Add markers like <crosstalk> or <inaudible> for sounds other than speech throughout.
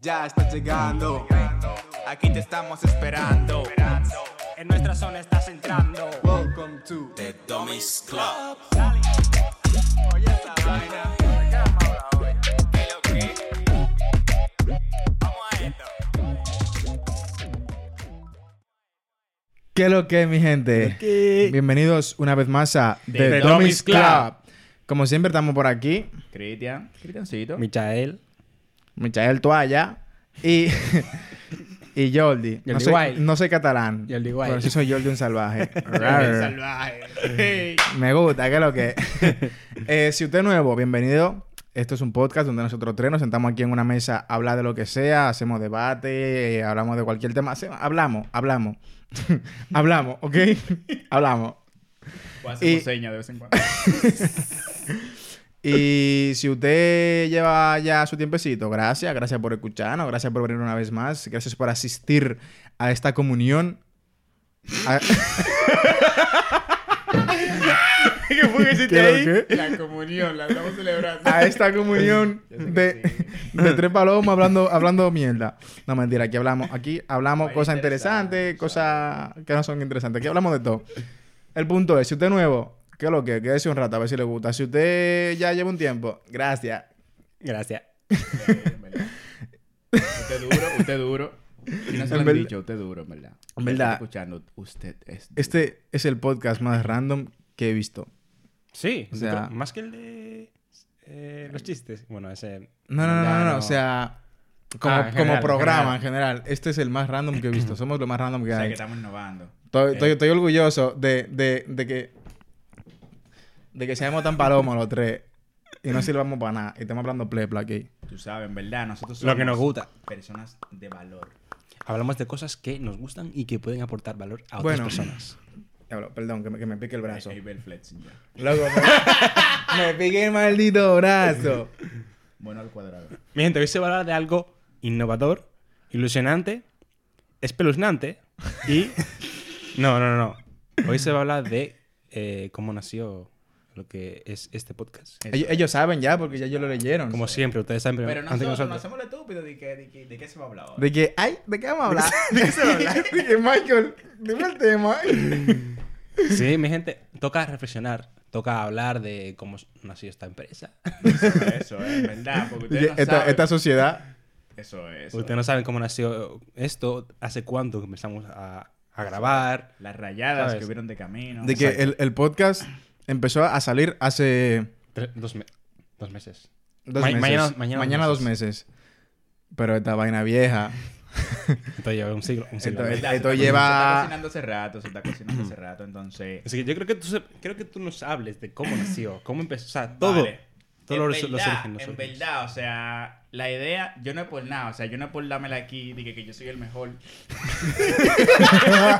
Ya estás llegando. Aquí te estamos esperando. En nuestra zona estás entrando. Welcome to The Dummies Club. Oye esa vaina. ¿De qué lo que? Vamos a esto. ¿Qué lo que, mi gente? Bienvenidos una vez más a The, The Dummies Dummies Club. Club. Como siempre, estamos por aquí. Cristian, Cristiancito. Michael. Michael Toalla y, <laughs> y Jordi. No Jordi soy, no soy catalán. Jordi Wild. Pero sí soy Jordi un salvaje. <laughs> salvaje. <laughs> Me gusta, ¿qué es lo que? Eh, si usted es nuevo, bienvenido. Esto es un podcast donde nosotros tres nos sentamos aquí en una mesa a hablar de lo que sea, hacemos debate, eh, hablamos de cualquier tema. Hablamos, hablamos. hablamos, ¿ok? hablamos. O hacemos Y- señas de vez en cuando. <laughs> Y si usted lleva ya su tiempecito, gracias, gracias por escucharnos, gracias por venir una vez más, gracias por asistir a esta comunión. A- <laughs> ¿Qué fue que hiciste ¿Qué lo ahí? que? La comunión, la estamos celebrando. a esta comunión <laughs> de, sí. de tres palomas hablando, hablando mierda. No, mentira, aquí hablamos, aquí hablamos cosas interesante, interesantes, cosas que no son interesantes. Aquí hablamos de todo. El punto es, si usted es nuevo, ¿qué es lo que? Quédese un rato a ver si le gusta. Si usted ya lleva un tiempo, gracias. Gracias. Usted duro, usted duro. Si no se lo han dicho, usted duro, en verdad. En verdad. Escuchando, usted es duro. Este es el podcast más random que he visto. Sí. O sea- más que el de eh, los chistes. Bueno, ese. No, no, no, no, no, o sea, como, Ah, en como general, en programa en general. Este es el más random que he visto. <clears throat> Somos lo más random que O sea, hay. que estamos innovando. Estoy, Eh. estoy- estoy orgulloso de, de, de que de que seamos tan palomos los tres y no sirvamos para nada. Y estamos hablando plepla aquí. Tú sabes, en verdad, nosotros somos Lo que nos gusta. personas de valor. Hablamos de cosas que nos gustan y que pueden aportar valor a otras Bueno. personas. <laughs> Diablo, Perdón, que me, que me pique el brazo. Ahí ve el flexing ya. Loco, me, <laughs> me pique el maldito brazo. Bueno al cuadrado. Mi gente, hoy se va a hablar de algo innovador, ilusionante, espeluznante y. <laughs> No, no, no, no. Hoy se va a hablar de eh, cómo nació lo que es este podcast. Ellos, ellos saben ya porque ya ellos lo leyeron. Como siempre, ustedes saben Pero nosotros, no hacemos lo estúpido de, que, de, que- de qué se va a hablar ahora. De que, ay, ¿de qué vamos a hablar? <laughs> ¿De qué se va a hablar? <laughs> De que, Michael, dime el tema. <laughs> Sí, mi gente, toca reflexionar, toca hablar de cómo nació esta empresa. Eso es, verdad. Porque De ustedes que no esta, saben. esta sociedad. Eso es. Ustedes no saben cómo nació esto, hace cuánto que empezamos a, a grabar. Las rayadas ¿Sabes? que hubieron de camino. De que el, el podcast empezó a salir hace Tre- dos, me- dos meses. dos Ma- meses. mañana- mañana dos dos meses. Pero esta vaina vieja. Entonces lleva un siglo. Un siglo. Esto- esto Se está- lleva- Se está cocinando hace rato, se está cocinando hace rato, entonces... Así que yo creo que tú, se- creo que tú nos hables de cómo nació, cómo empezó, o sea, todo. Vale. Todo en los, los verdad, orígenes. los En orígenes. verdad, o sea, la idea, yo no es por nada, o sea, yo no es por dármela aquí, de que, yo soy el mejor. <laughs>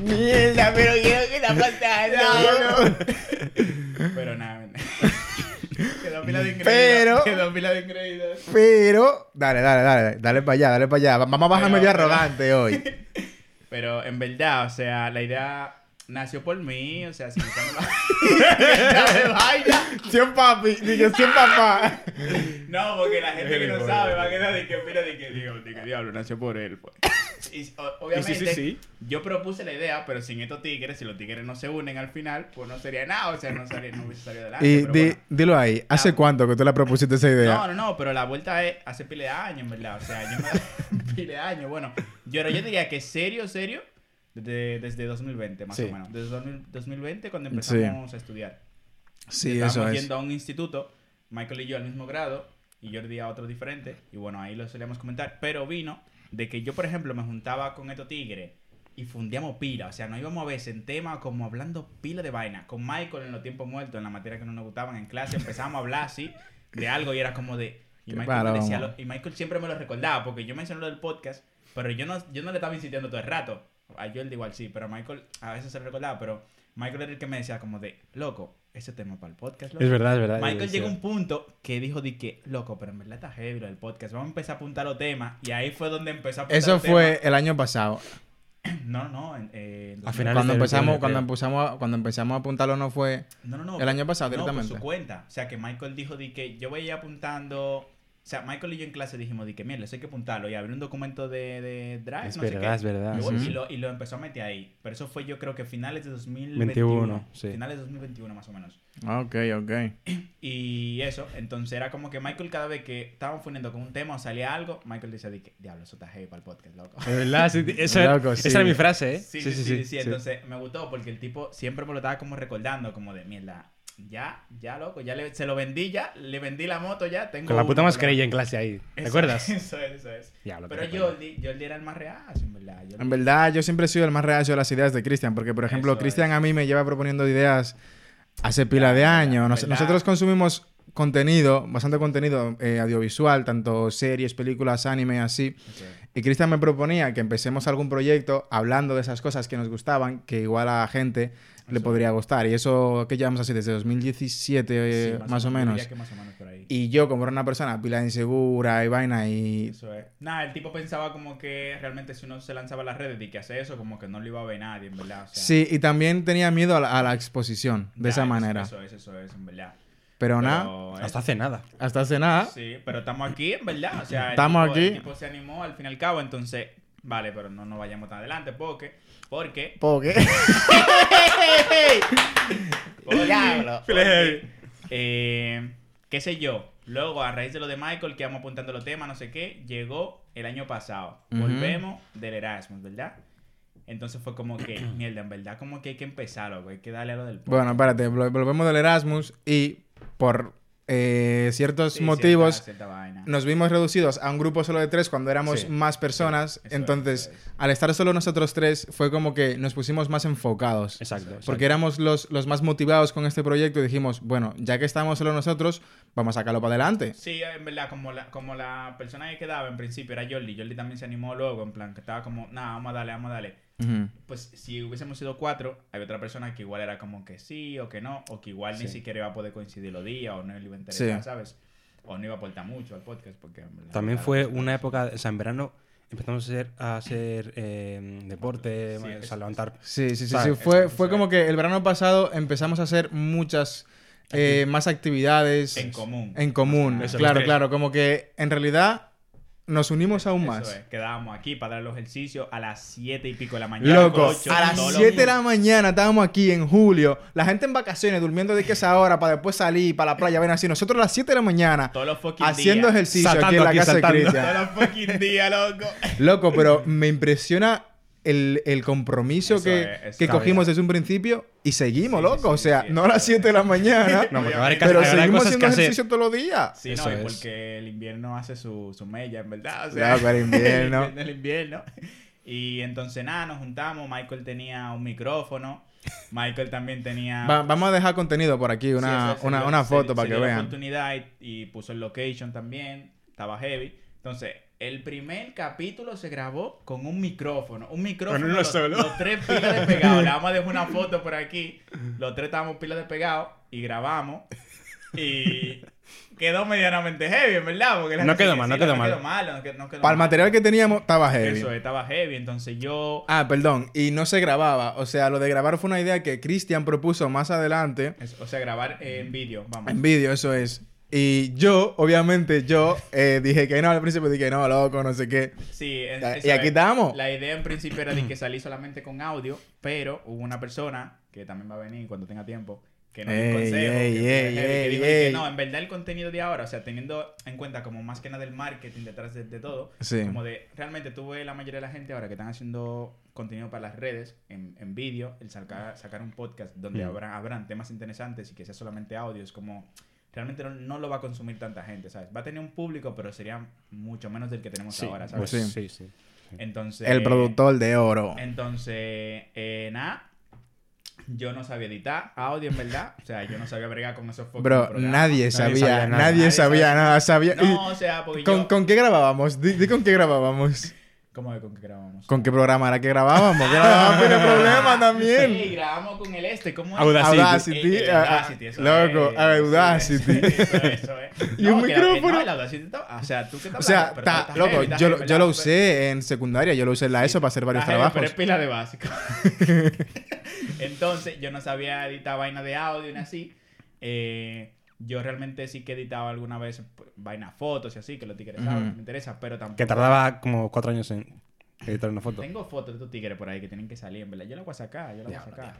Mierda, pero quiero que la pantalla. Pero nada. <laughs> Quedó pila de increíbles. Pero- Quedó pila de increíbles. Pero, dale, dale, dale, dale para allá, dale para allá. Vamos a bajar Pero- medio arrogante hoy. <laughs> Pero en verdad, o sea, la idea nació por mí, o sea, si buscando la... de vaina. Cien papi, dije cien papá. No, porque la gente que no sabe va a quedar de que, mira, de que, digo, de que diablo, nació por él, pues. Y, o- obviamente, sí, sí. yo propuse la idea, pero sin estos tigres, si los tigres no se unen al final, pues no sería nada, o sea, no, salía, no hubiese salido adelante. Y pero di- bueno. dilo ahí, ¿hace Ah. cuánto que tú le propusiste esa idea? No, no, no, pero la vuelta es hace pile de años, verdad. O sea, me <laughs> pile de años. Bueno, yo, yo diría que serio, serio, desde, desde 2020, más Sí. o menos. Desde 2000 2020, cuando empezamos a estudiar. sí, Estábamos eso es. yendo a un instituto, Michael y yo al mismo grado, y Jordi a otro diferente. Y bueno, ahí lo solíamos comentar. Pero vino de que yo, por ejemplo, me juntaba con estos tigres y fundíamos pila. O sea, nos íbamos a veces en tema como hablando pila de vaina. Con Michael en los tiempos muertos, en la materia que no nos gustaban en clase, empezábamos a hablar así de algo y era como de. Y Michael, decía lo- y Michael siempre me lo recordaba porque yo mencioné lo del podcast, pero yo no, yo no le estaba insistiendo todo el rato. A Jordi igual sí, pero a Michael a veces se lo recordaba, pero Michael era el que me decía como de, loco, ese tema para el podcast, loco. Es verdad, es verdad. Michael llegó a un punto que dijo de que, loco, pero en verdad está heavy del podcast. Vamos a empezar a apuntar los temas. Y ahí fue donde empezó a apuntar Eso los fue temas. el año pasado. <clears throat> No, no, eh, A 2000. finales Cuando empezamos, 21, cuando empezamos, a- cuando empezamos a apuntarlo no fue No, no, no. el año pasado No, por directamente. su cuenta. O sea, que Michael dijo de que yo voy a ir apuntando... O sea, Michael y yo en clase dijimos de que, mira, eso hay que apuntarlo. Y abrí un documento de, de Drive, Es no sé verdad, qué. es verdad, Luego- sí. y, lo, y lo empezó a meter ahí. Pero eso fue yo creo que finales de 2021. 21, sí. Finales de 2021 más o menos. Ok, ok. <clears throat> Y eso, entonces era como que Michael cada vez que estábamos poniendo con un tema o salía algo, Michael decía de que, diablo, eso está heavy para el podcast, loco. De verdad, sí, <laughs> eso era- Loco, sí. esa era mi frase, ¿eh? Sí, sí, sí, sí, Entonces me gustó porque el tipo siempre me lo estaba como recordando, como de mierda. Ya, ya, loco, ya le- se lo vendí ya, le vendí la moto ya, tengo Con la puta mascarilla en clase ahí. ¿Te Eso- acuerdas? <laughs> Eso es, eso es. Pero. Jordi, Jordi era el más real, en verdad. Jordi- En verdad, yo siempre he sido el más reacio a las ideas de Cristian, porque, por ejemplo, Cristian a mí me lleva proponiendo ideas hace pila de años. nosotros consumimos contenido, bastante contenido eh, audiovisual, tanto series, películas, anime, así. Y Cristian me proponía que empecemos algún proyecto hablando de esas cosas que nos gustaban, que igual a la gente le podría gustar. Y eso que llevamos así desde 2017, eh, Sí, más, o menos. diría que más o menos por ahí. Y yo, como era una persona pila insegura y vaina, y Eso es. Nada, el tipo pensaba como que realmente si uno se lanzaba a las redes y que hace eso, como que no lo iba a ver nadie, en verdad. O sea, Sí, y también tenía miedo a la, a la exposición, de ya, esa eso- manera. Eso es, eso es, en verdad. Pero nada, Pero Hasta eso- hace nada. hasta hace nada. Sí, pero estamos aquí, en verdad. O sea, el Estamos tipo- aquí. El tipo se animó al fin y al cabo, entonces, vale, pero no nos vayamos tan adelante porque, porque, Porque. <laughs> porque, <laughs> Diablo. porque, eh, qué sé yo. Luego, a raíz de lo de Michael, que vamos apuntando los temas, no sé qué, llegó el año pasado. Ujú. Volvemos del Erasmus, ¿verdad? Entonces fue como que, <clears throat> mierda, en verdad, como que hay que empezar, loco, hay que darle a lo del Bueno, espérate, vol- volvemos del Erasmus y por eh, ciertos Sí, motivos cierta- cierta nos vimos reducidos a un grupo solo de tres cuando éramos Sí. más personas. Sí, Entonces, es, es. al estar solo nosotros tres, fue como que nos pusimos más enfocados. Exacto. exacto. Porque éramos los, los más motivados con este proyecto y dijimos, bueno, ya que estamos solo nosotros, vamos a sacarlo para adelante. Sí, en verdad, como la, como la persona que quedaba en principio era Jordi. Jordi también se animó luego, en plan, que estaba como, nada, vamos a darle, vamos a darle. Ujú. Pues si hubiésemos sido cuatro, hay otra persona que igual era como que sí o que no, o que igual ni Sí. siquiera iba a poder coincidir los días, o no le iba a interesar, Sí. ¿sabes? O no iba a aportar mucho al podcast, porque... También fue una época, o sea, en verano empezamos a hacer, a hacer eh, deporte, Sí, o sea, eso- levantar... Sí, sí, sí, ¿Sabes? sí. Fue, fue como que el verano pasado empezamos a hacer muchas eh, más actividades En común. en común. Claro, claro, como que en realidad nos unimos aún Eso más. es, quedábamos aquí para dar los ejercicios a las siete y pico de la mañana. Loco, a las todos los 7 de la mañana estábamos aquí en julio, la gente en vacaciones durmiendo de que esa hora para después salir para la playa, ven así, nosotros a las 7 de la mañana Todos los fucking haciendo días. ejercicio aquí Saltando en la aquí, casa saltando. de Todos Cristian. los fucking días, loco. Loco, pero me impresiona el, el compromiso Eso que, es, que cogimos desde un principio y seguimos, Sí, sí, loco. o sí, sea, sí, no a las es. 7 de la mañana, <laughs> No, porque que pero seguimos haciendo que hacer. ejercicio todos los días. Sí, Eso no, y es. porque el invierno hace su, su mella, en verdad. O Ya, pero <laughs> invierno. <laughs> el invierno. Y entonces, nada, nos juntamos. Michael tenía un micrófono. Michael también tenía. Va- vamos a dejar contenido por aquí, Sí, una, eso se una, dio- una se- foto se para que dio la vean. oportunidad y, y puso el location también. Estaba heavy. Entonces, el primer capítulo se grabó con un micrófono. Un micrófono. Con uno los, solo. los tres pilas de pegado. <laughs> Le vamos a dejar una foto por aquí. Los tres estábamos pilas de pegado y grabamos. Y quedó medianamente heavy, en verdad. Porque la No quedó mal, no quedó no mal. quedó mal. no quedó- no quedó Para el material que teníamos estaba heavy. Eso, estaba heavy. Entonces yo. Ah, perdón, y no se grababa. O sea, lo de grabar fue una idea que Cristian propuso más adelante. es- o sea, grabar en vídeo. Vamos. En vídeo, eso es. Y yo, obviamente, yo eh, dije que no, al principio dije no, loco, no sé qué. Sí, en- eso y aquí es. estamos. La idea en principio era de que <clears throat> salí solamente con audio, pero hubo una persona que también va a venir cuando tenga tiempo que nos dio un Ey, consejo, ey, que, ey, que dijo que no, en verdad el contenido de ahora, o sea, teniendo en cuenta como más que nada el marketing detrás de, de todo, Sí. como de realmente tuve la mayoría de la gente ahora que están haciendo contenido para las redes en, en vídeo, el sacar, sacar un podcast donde Mm. habrá, habrán temas interesantes y que sea solamente audio, es como realmente no, no lo va a consumir tanta gente, ¿sabes? Va a tener un público, pero sería mucho menos del que tenemos Sí, ahora, ¿sabes? pues Sí. sí, sí. Entonces, El productor de oro. entonces, eh, nada. Yo no sabía editar audio, en verdad. O sea, yo no sabía bregar con esos fucking Bro, nadie sabía, sabía nada. nadie Nadie sabía sabía. nada. Sabía... No, o sea, porque ¿Con, yo... con qué grabábamos? Di, di con qué grabábamos. ¿Cómo que con qué grabamos? ¿Con qué programa era que grabábamos? Grabábamos tiene <laughs> problema Sí, también. grabamos con el este. ¿Cómo es? Audacity. Audacity. Ah, ah, Audacity, eso Loco, es, Audacity. Eso, eso, eso es. <laughs> Y un que la- micrófono. no, el Audacity está- o sea, tú qué estás O sea, hablando? Pero ta- está loco, heavy, yo, heavy, lo- yo lo usé en secundaria, yo lo usé en la ESO para hacer varios Está heavy, trabajos. Pero es pila de básico. <laughs> Entonces, yo no sabía editar vaina de audio ni así. Eh, yo realmente sí que editaba alguna vez pues, vaina fotos y así, que los tigres saben, Ujú. me interesa, pero tampoco. Que tardaba como cuatro años en editar una foto. Tengo fotos de estos tigres por ahí que tienen que salir, en verdad. Yo la voy a sacar, yo la voy a sacar.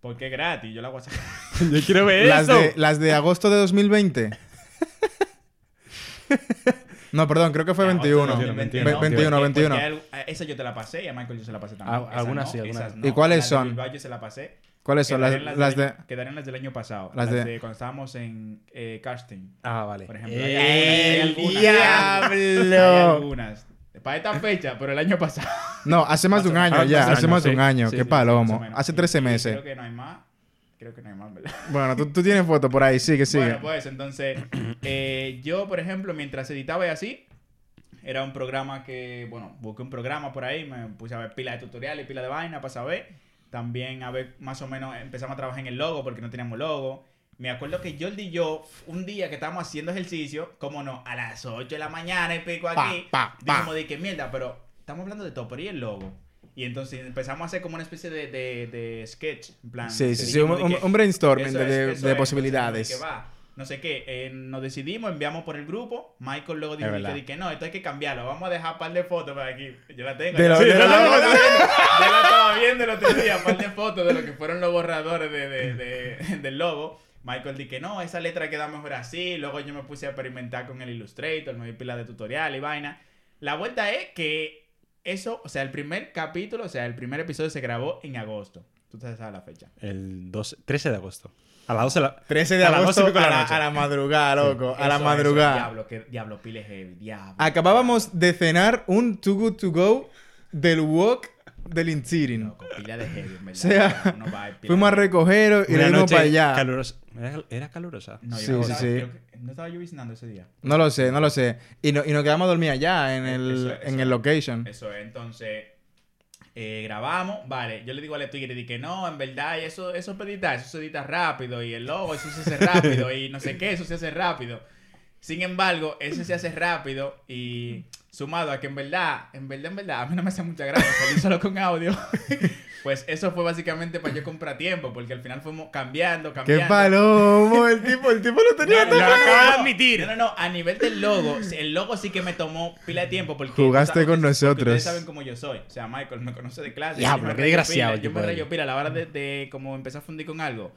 Porque es gratis, yo la voy a sacar. <laughs> <laughs> Yo quiero ver Las de, las de agosto de 2020. <laughs> No, perdón, creo que fue Ya, 21. otro Ve- 2021, 21, porque- 21. porque al- a- Esa yo te la pasé y a Michael yo se la pasé también. Ah, algunas no, sí, algunas no. ¿Y cuáles de son? Bilbao yo se la pasé. ¿Cuáles son las, de...? Quedarían las del año pasado. las Las, de- de... cuando estábamos en eh, casting, Ah, vale. por ejemplo. Hay ¡Eh, algunas, hay algunas, hay diablo! algunas. Para esta fecha, pero el año pasado. No, hace más de un año ah, ya, hace más de sí. un año. Sí, Qué sí, palomo. Hace Y- 13 y meses. Creo que no hay más. Creo que no hay más, ¿verdad? Bueno, tú, tú tienes foto por ahí, sigue, sigue. Bueno, pues entonces, eh, yo, por ejemplo, mientras editaba y así, era un programa que, bueno, busqué un programa por ahí, me puse a ver pila de tutoriales, pila de vaina para saber. También a ver, más o menos, empezamos a trabajar en el logo porque no teníamos logo. Me acuerdo que Jordi y yo, un día que estábamos haciendo ejercicio, como no, a las 8 de la mañana y pico aquí, pa, pa. dijimos de que mierda, pero estamos hablando de todo, pero ¿y el logo? Y entonces empezamos a hacer como una especie de, de, de sketch, en plan. Sí, sí, sí, un, que- brainstorming eso de, es, de- eso de es. Entonces, posibilidades. que va, no sé qué, eh, nos decidimos, enviamos por el grupo. Michael luego dijo que, no, esto hay que cambiarlo. Vamos a dejar un par de fotos por aquí. Yo la tengo. De yo, yo la yo la estaba viendo el otro día, un par de fotos de lo que fueron los borradores de, de- de- del logo. Michael dijo que no, esa letra queda mejor así. Luego yo me puse a experimentar con el Illustrator, me di pila de tutorial y vaina. La vuelta es que eso, o sea, el primer capítulo, o sea, el primer episodio se grabó en agosto. Tú te sabes la fecha. El 12, 13 de agosto. A las 12 de la... 13 de A agosto 12 y pico de a la la, a la madrugada, loco. a la Eso, madrugada. eso, diablo, que, diablo, pile heavy, diablo. Acabábamos de cenar un Too Good To Go del Wok del Intirin. Loco, pila de heavy, en verdad. O sea, Uno va, pila Fuimos a recogerlo y le dimos para allá. calurosa. ¿Era, era calurosa? No, yo Sí, no sí, estaba- sí. que- no estaba lloviznando ese día. No lo sé, no lo sé. Y, no- y nos quedamos a dormir allá en el, Eso, en el location. Eso es, entonces eh, grabamos, vale, yo le digo al tigre di que no, en verdad, y eso, eso es editar, eso se edita rápido, y el logo, eso se hace rápido, y no sé qué, eso se hace rápido. Sin embargo, eso se hace rápido y sumado a que en verdad, en verdad, en verdad, a mí no me hace mucha gracia salir solo con audio. <laughs> Pues eso fue básicamente para yo comprar tiempo, porque al final fuimos cambiando, cambiando. ¡Qué palomo! El tipo, el tipo lo tenía No, todo no, no, acaba de no, admitir. No, no, no, a nivel del logo, el logo sí que me tomó pila de tiempo porque... Jugaste con porque nosotros. Ustedes saben cómo yo soy. O sea, Michael me conoce de clase. Yo me qué desgraciado Yo me rayo pila a la hora de, de como empezar a fundir con algo.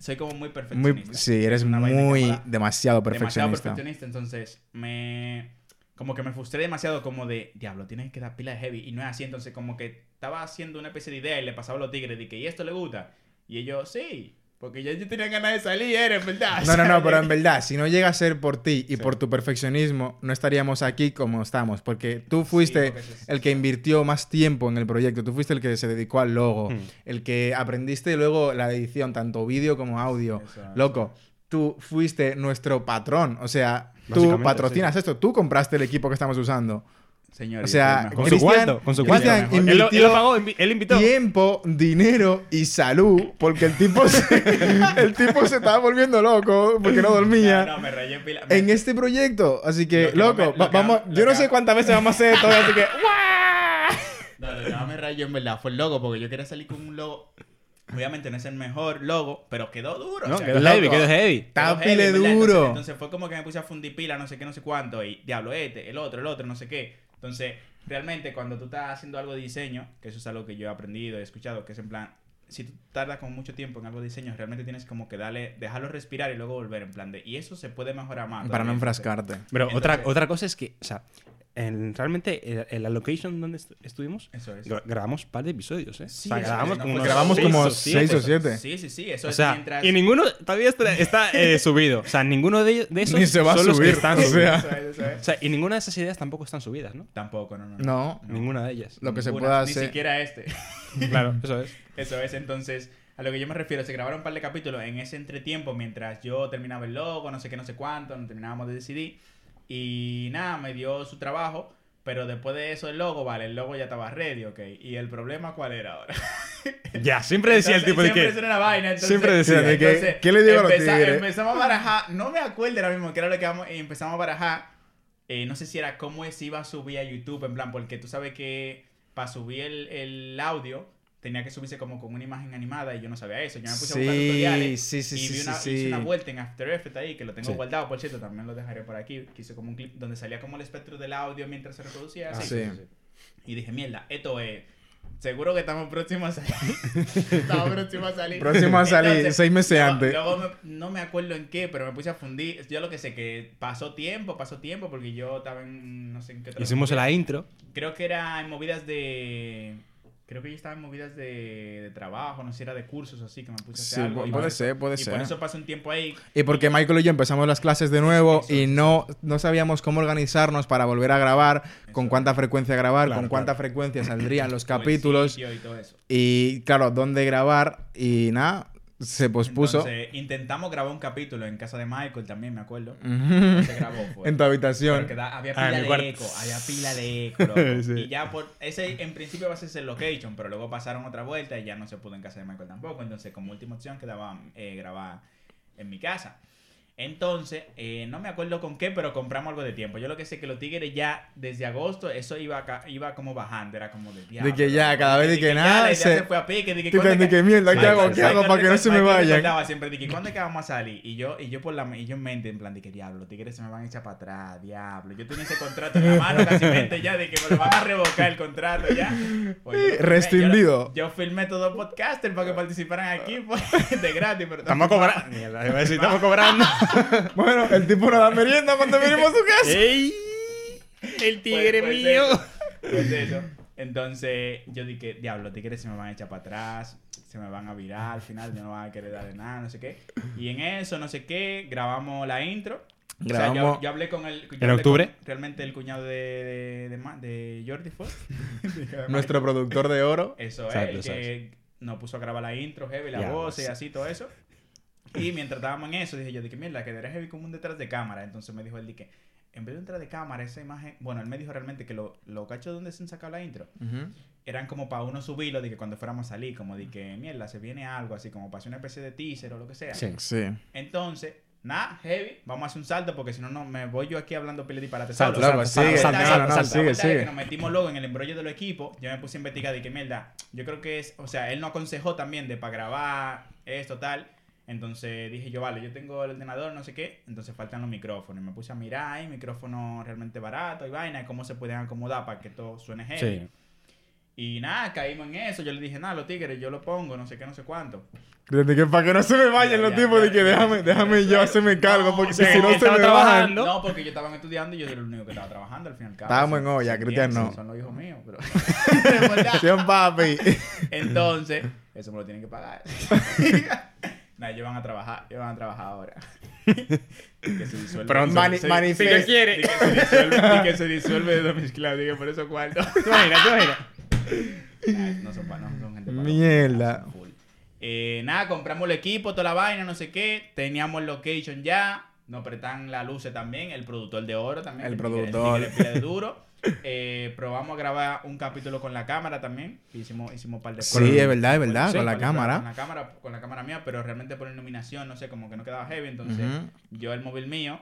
Soy como muy Muy, perfeccionista. sí, eres una muy demasiado demasiado perfeccionista. perfeccionista. Entonces, me... Como que me frustré demasiado como de, diablo, tienes que dar pila de heavy. Y no es así. Entonces, como que estaba haciendo una especie de idea y le pasaba a los tigres de que, ¿y esto le gusta? Y ellos, sí. Porque ya yo tenía ganas de salir, eres, ¿verdad? No, no, no, pero en verdad, si no llega a ser por ti y Sí. por tu perfeccionismo, no estaríamos aquí como estamos. Porque tú fuiste porque eso es- el que invirtió más tiempo en el proyecto. Tú fuiste el que se dedicó al logo. Hmm. El que aprendiste luego la edición, tanto vídeo como audio. Loco, tú fuiste nuestro patrón. O sea, tú patrocinas esto. Tú compraste el equipo que estamos usando. Señor, O sea, Con su cuarto, con su cuarto. Él lo, él pagó, él invitó. Tiempo, dinero y salud. Porque el tipo se, <laughs> el tipo se estaba volviendo loco porque no dormía. No, no, me rayé pila. me- en este proyecto. Así que, Lo que loco, más me- lo va- que vamos. yo no sé cuántas veces vamos a hacer esto. Así que, No, lo que más me rayó en verdad fue el logo, porque yo quería salir con un logo. Obviamente no es el mejor logo, pero quedó duro. No, o sea, quedó loco. heavy, quedó heavy. Quedó duro. Entonces, entonces fue como que me puse a fundir pila, no sé qué, no sé cuánto, y diablo, este, el otro, el otro, no sé qué. Entonces, realmente cuando tú estás haciendo algo de diseño, que eso es algo que yo he aprendido, he escuchado, que es en plan, si tú tardas como mucho tiempo en algo de diseño, realmente tienes como que darle, dejarlo respirar y luego volver en plan de, y eso se puede mejorar más. para no enfrascarte. Pero otra, otra cosa es que, o sea, en, realmente en, en la location donde est- estuvimos, Eso es. gra- grabamos un par de episodios, ¿eh? Sí, o sea, grabamos es, no como unos Grabamos seis como o seis o siete. Sí, sí, sí, eso O es sea, mientras... y ninguno todavía está, está, eh, <laughs> subido. O sea, ninguno de, ellos- de esos Ni se va a son los que subir, están o subidos. sea. Eso es, eso es. O sea, y ninguna de esas ideas tampoco están subidas, ¿no? Tampoco, no, no. No. Ninguna de ellas. Lo que se Ninguna, pueda Ni hacer. siquiera este. <laughs> Claro, <laughs> eso es. Eso es, entonces, a lo que yo me refiero, se grabaron un par de capítulos en ese entretiempo mientras yo terminaba el logo, no sé qué, no sé cuánto, no terminábamos de decidir. Y nada, me dio su trabajo, Pero después de eso, el logo, vale, el logo ya estaba ready, ok. ¿Y el problema cuál era ahora? <laughs> Ya, siempre decía el tipo de siempre que. una vaina, entonces, Siempre decía de que- entonces, ¿qué le digo a los? Empezamos a barajar, no me acuerdo ahora mismo que era lo que vamos, empezamos a barajar, eh, no sé si era cómo se iba a subir a YouTube, en plan, porque tú sabes que para subir el, el audio tenía que subirse como con una imagen animada y yo no sabía eso. Yo me puse a buscar Sí, tutoriales sí, sí, y sí, vi una, sí, hice sí. una vuelta en After Effects ahí, que lo tengo Sí. guardado, por cierto, también lo dejaré por aquí, que hice como un clip donde salía como el espectro del audio mientras se reproducía. Ah, así. sí. Y dije, mierda, esto es... Seguro que estamos próximos a salir. <laughs> estamos próximos a salir. Próximo a salir, seis meses luego- antes. Luego me- no me acuerdo en qué, pero me puse a fundir. Yo lo que sé que pasó tiempo, pasó tiempo, porque yo estaba en no sé en qué otra Hicimos la intro. Creo que era en movidas de... Creo que yo estaba en movidas de, de trabajo, no sé si era de cursos o así, que me puse a hacer Sí, algo. y puede eso- ser, puede y ser. por eso pasó un tiempo ahí. Y porque Michael y yo empezamos las clases de nuevo Eso y no, no sabíamos cómo organizarnos para volver a grabar, con cuánta frecuencia grabar, Claro, con cuánta frecuencia saldrían los capítulos sitio y todo eso. y claro, dónde grabar y nada, se pospuso. Entonces, intentamos grabar un capítulo en casa de Michael también, me acuerdo. Se grabó, fue. en tu habitación. Da- había Ah, pila de cuarto. eco, había pila de eco, loco. <laughs> Sí. Y ya por ese en principio va a ser el location, pero luego pasaron otra vuelta y ya no se pudo en casa de Michael tampoco. Entonces, como última opción quedaba eh, grabar en mi casa. Entonces, eh, no me acuerdo con qué, pero compramos algo de tiempo. Yo lo que sé que los tigres ya desde agosto, eso iba, ca- iba como bajando, era como de diablo. que ya, cada vez de que ya nada, idea se- se fue a pique, de que Tú ¿cuándo te es que- que mierda, ¿qué hago? ¿Qué hago para que no se me vayan? siempre de que ¿cuándo es que vamos a salir? Y yo, y yo por la y yo en mente, en plan de que diablo, los tigres se me van a echar para atrás, diablo. Yo tenía ese contrato en la mano <laughs> casi mente ya de que me lo van a revocar el contrato ya. Pues yo lo firmé, Rescindido. Yo, yo filmé todos los podcasters para que participaran aquí pues, <laughs> de gratis, pero Estamos cobrando. Estamos cobrando. <laughs> <laughs> Bueno, el tipo no da merienda cuando venimos a su casa. ¡Ey! El tigre Pues- pues mío. eso, pues <laughs> eso. Entonces yo dije, diablo, los tigres se me van a echar para atrás, se me van a virar al final, yo no van a querer darle nada, no sé qué. Y en eso, no sé qué, grabamos la intro. O sea, yo, Grabamos- yo hablé con el... ¿En octubre? con realmente el cuñado de, de, de, de Jordi fue. <laughs> Nuestro productor de oro. Eso es, exacto. que nos puso a grabar la intro, heavy, la Ya, voz y pues. así, todo eso. Y mientras estábamos en eso, dije yo, dije, mierda, quedaría heavy como un detrás de cámara. Entonces me dijo él, dije, en vez de un detrás de cámara, esa imagen... Bueno, él me dijo realmente que los lo cachos donde se han sacado la intro eran como para uno subirlo de que cuando fuéramos a salir, como de que, mierda, se viene algo así, como para hacer una especie de teaser o lo que sea. Sí. Sí. Entonces, nada, heavy, vamos a hacer un salto porque si no, no me voy yo aquí hablando pile disparate. Salto, salto, sigue, salto, salto, no, no, sigue, es que sigue. nos metimos luego en el embrollo de los equipos. Yo me puse a investigar y que mierda. Yo creo que es, o sea, él nos aconsejó también de para grabar esto, tal. Entonces dije yo, vale, yo tengo el ordenador, no sé qué. Entonces faltan los micrófonos. Y me puse a mirar ahí, micrófonos realmente baratos y vaina, y cómo se pueden acomodar para que todo suene heavy. Sí. Y nada, caímos en eso. Yo le dije, nada, los tigres, yo lo pongo, no sé qué, no sé cuánto. Desde que para que no se me vayan Ya, los ya, tipos ya, de que ya, déjame, déjame yo hacerme cargo No, porque si no se me trabajando. bajan. No, porque yo estaba estudiando y yo era el único que estaba trabajando al fin y al cabo. Estábamos en olla, Cristian, no. Son los hijos míos, pero. <laughs> Papi. <laughs> Entonces, eso me lo tienen que pagar. <laughs> Nada, ellos van a trabajar, ellos van a trabajar ahora. <laughs> que se disuelve. Pronto. Mani- Se- que quiere. Y que se disuelve, y que se disuelve de. Dije, por eso cuarto. Tú imaginas, tú imaginas. Nah, no son pa- no son gente pa- Mierda. son. Eh, nada, compramos el equipo, toda la vaina, no sé qué. Teníamos el location ya. Nos prestan las luces también. El productor de oro también. El tigre- productor. tigre pila de duro. <laughs> Eh, probamos a grabar un capítulo con la cámara también. Hicimos, hicimos un par de Sí, es verdad, es verdad, Sí, con la con cámara. Con la cámara, con la cámara mía, pero realmente por iluminación, no sé, como que no quedaba heavy. Entonces, yo el móvil mío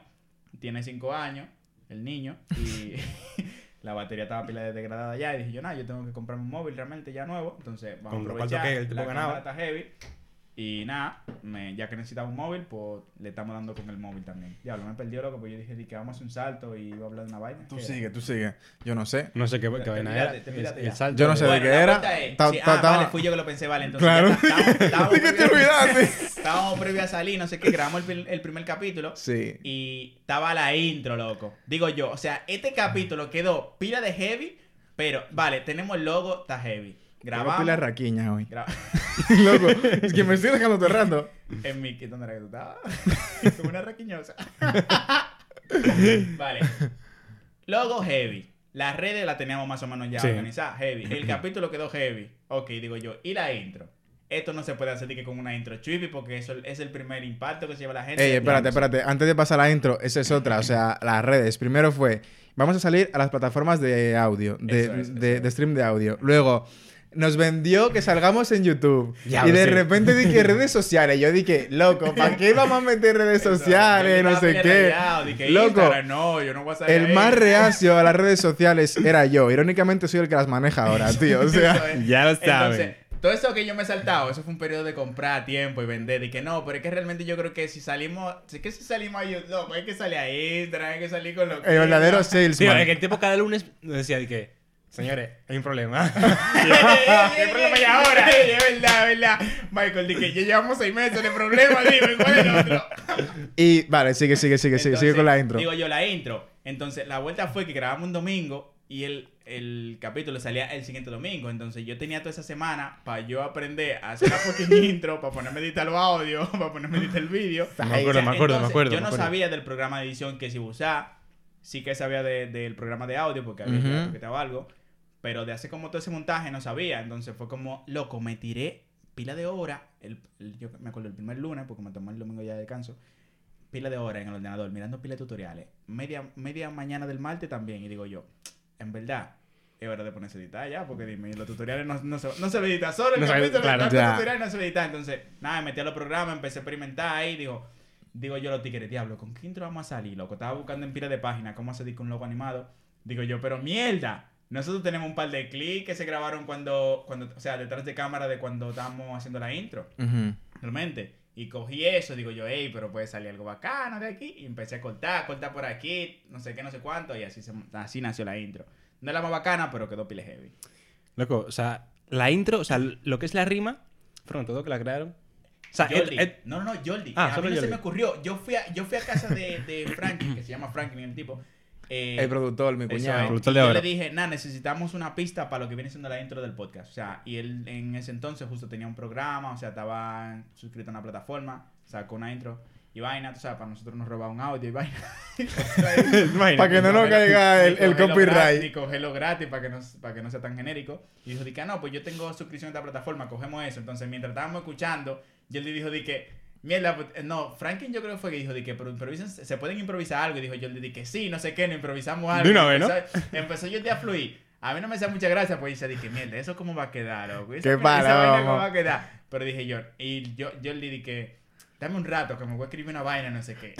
tiene 5 años, el niño, y <laughs> la batería estaba pila de degradada ya. Y dije yo, nada, yo tengo que comprarme un móvil realmente ya nuevo. Entonces, vamos Con a aprovechar. tipo la ganaba. cámara está heavy. Y nada, me- ya que necesitaba un móvil, pues le estamos dando con el móvil también. Diablo, me perdió loco, pues yo dije di que vamos a hacer un salto y iba a hablar de una vaina. Tú sigue, tú sigue. Yo no sé. No sé qué, qué vaina era. te El salto. Yo no sé de qué era. Ta- sí, ta- ah, ta- vale, fui yo que lo pensé, vale. Entonces, Claro. ya estábamos, <laughs> estábamos ¿De qué te olvidaste? estábamos previo a salir, no sé qué, grabamos el, el primer capítulo. Sí. Y estaba la intro, loco. Digo yo, o sea, este capítulo quedó pila de heavy, pero vale, tenemos el logo, está heavy. Grabamos. de raquiña hoy. Loco, es que me estoy dejando todo el rato. en mi. ¿Dónde era que tú estabas? Como una raquiñosa. vale. Logo heavy. Las redes las teníamos más o menos ya Sí. organizadas. Heavy. El capítulo quedó heavy. Ok, digo yo. ¿Y la intro? Esto no se puede hacer que con una intro trippy porque eso es el primer impacto que se lleva la gente. Ey, espérate, espérate. Antes de pasar a la intro, esa es otra. O sea, las redes. Primero fue vamos a salir a las plataformas de audio, de, es, de- stream de audio. Luego, nos vendió que salgamos en YouTube. Ya, y de sí. repente dije <laughs> redes sociales. Yo dije, loco, ¿para qué <laughs> vamos a meter redes sociales? No sé qué. Loco, Loco. No, yo no voy a salir el ahí. más <laughs> reacio a las redes sociales era yo. Irónicamente soy el que las maneja ahora, tío. O sea, es. Ya lo saben. todo eso que yo me he saltado, eso fue un periodo de comprar a tiempo y vender. Y que no, pero es que realmente yo creo que si salimos, es que si salimos ahí, loco, hay que salir a Instagram, hay que salir con los. el verdadero Tío, salesman. es que el tipo cada lunes decía de que, señores, hay un problema. <laughs> <laughs> ¿Qué problema hay ahora? Es verdad, es verdad. Michael, di que ya llevamos seis meses de problema, dime, ¿cuál es el otro? Y vale, sigue, sigue, sigue, sigue, sigue con la intro. Digo yo, la intro. Entonces, la vuelta fue que grabamos un domingo y el, el capítulo salía el siguiente domingo. Entonces, yo tenía toda esa semana para yo aprender a hacer la fucking <laughs> intro, para ponerme a editar los audios, para ponerme a editar el vídeo. Me acuerdo, me acuerdo, me acuerdo, Yo no acuerdo. sabía del programa de edición que se iba a usar. Sí que sabía de- del programa de audio porque había Ujú. ya toqueteado algo. Pero de hacer como todo ese montaje no sabía. Entonces fue como, loco, me tiré pila de hora. El, el- yo me acuerdo el primer lunes, porque me tomé el domingo ya de descanso. Pila de hora en el ordenador, mirando pila de tutoriales. Media, media mañana del martes también. Y digo yo, en verdad, es hora de ponerse a editar ya. Porque dime, los tutoriales no, no, se, no se ve editar. Solo el No se capítulo, claro, los tutoriales no se ve editar. Entonces, nada, me metí a los programas, empecé a experimentar ahí. Digo, digo yo los tigres, diablo, ¿con qué intro vamos a salir, loco? Estaba buscando en pila de páginas cómo hacer con un logo animado. Digo yo, pero mierda. Nosotros tenemos un par de clics que se grabaron cuando, cuando, o sea, detrás de cámara de cuando estábamos haciendo la intro, realmente. Y cogí eso, digo yo, hey, pero puede salir algo bacano de aquí. Y empecé a cortar, cortar por aquí, no sé qué, no sé cuánto. Y así, se, así nació la intro. No es la más bacana, pero quedó pile heavy. Loco, o sea, la intro, o sea, lo que es la rima, fueron todo que la crearon. O sea, Jordi. no, no, no, Jordi. Ah, a mí no se Jordi. me ocurrió. Yo fui a, yo fui a casa de, de Franklin, que se llama Franklin el tipo. Eh, El productor, mi cuñado. es. Productor Y de yo le dije, nah, necesitamos una pista para lo que viene siendo la intro del podcast. O sea, y él en ese entonces justo tenía un programa, o sea, estaba suscrito a una plataforma, sacó una intro y vaina, tú sabes, para nosotros nos robaba un audio y vaina. <laughs> Para que no nos caiga el, el copyright. gratis, Ni cogerlo gratis para que, no, para que no sea tan genérico. Y dijo, di que no, pues yo tengo suscripción a esta plataforma, cogemos eso. Entonces, mientras estábamos escuchando, yo le dijo, di que, mierda, pues, no, Franklin yo creo que fue que dijo, di que, pero improvisen, se pueden improvisar algo. Y dijo, yo le dije, sí, no sé qué, no improvisamos algo. De una vez, ¿no? empezó, yo a fluir. A mí no me hacía mucha gracia, pues dice, dije, mierda, ¿eso cómo va a quedar, loco? Esa- Qué esa vaina. ¿Cómo va a quedar? Pero dije yo, y yo, yo le dije, dame un rato, que me voy a escribir una vaina, no sé qué.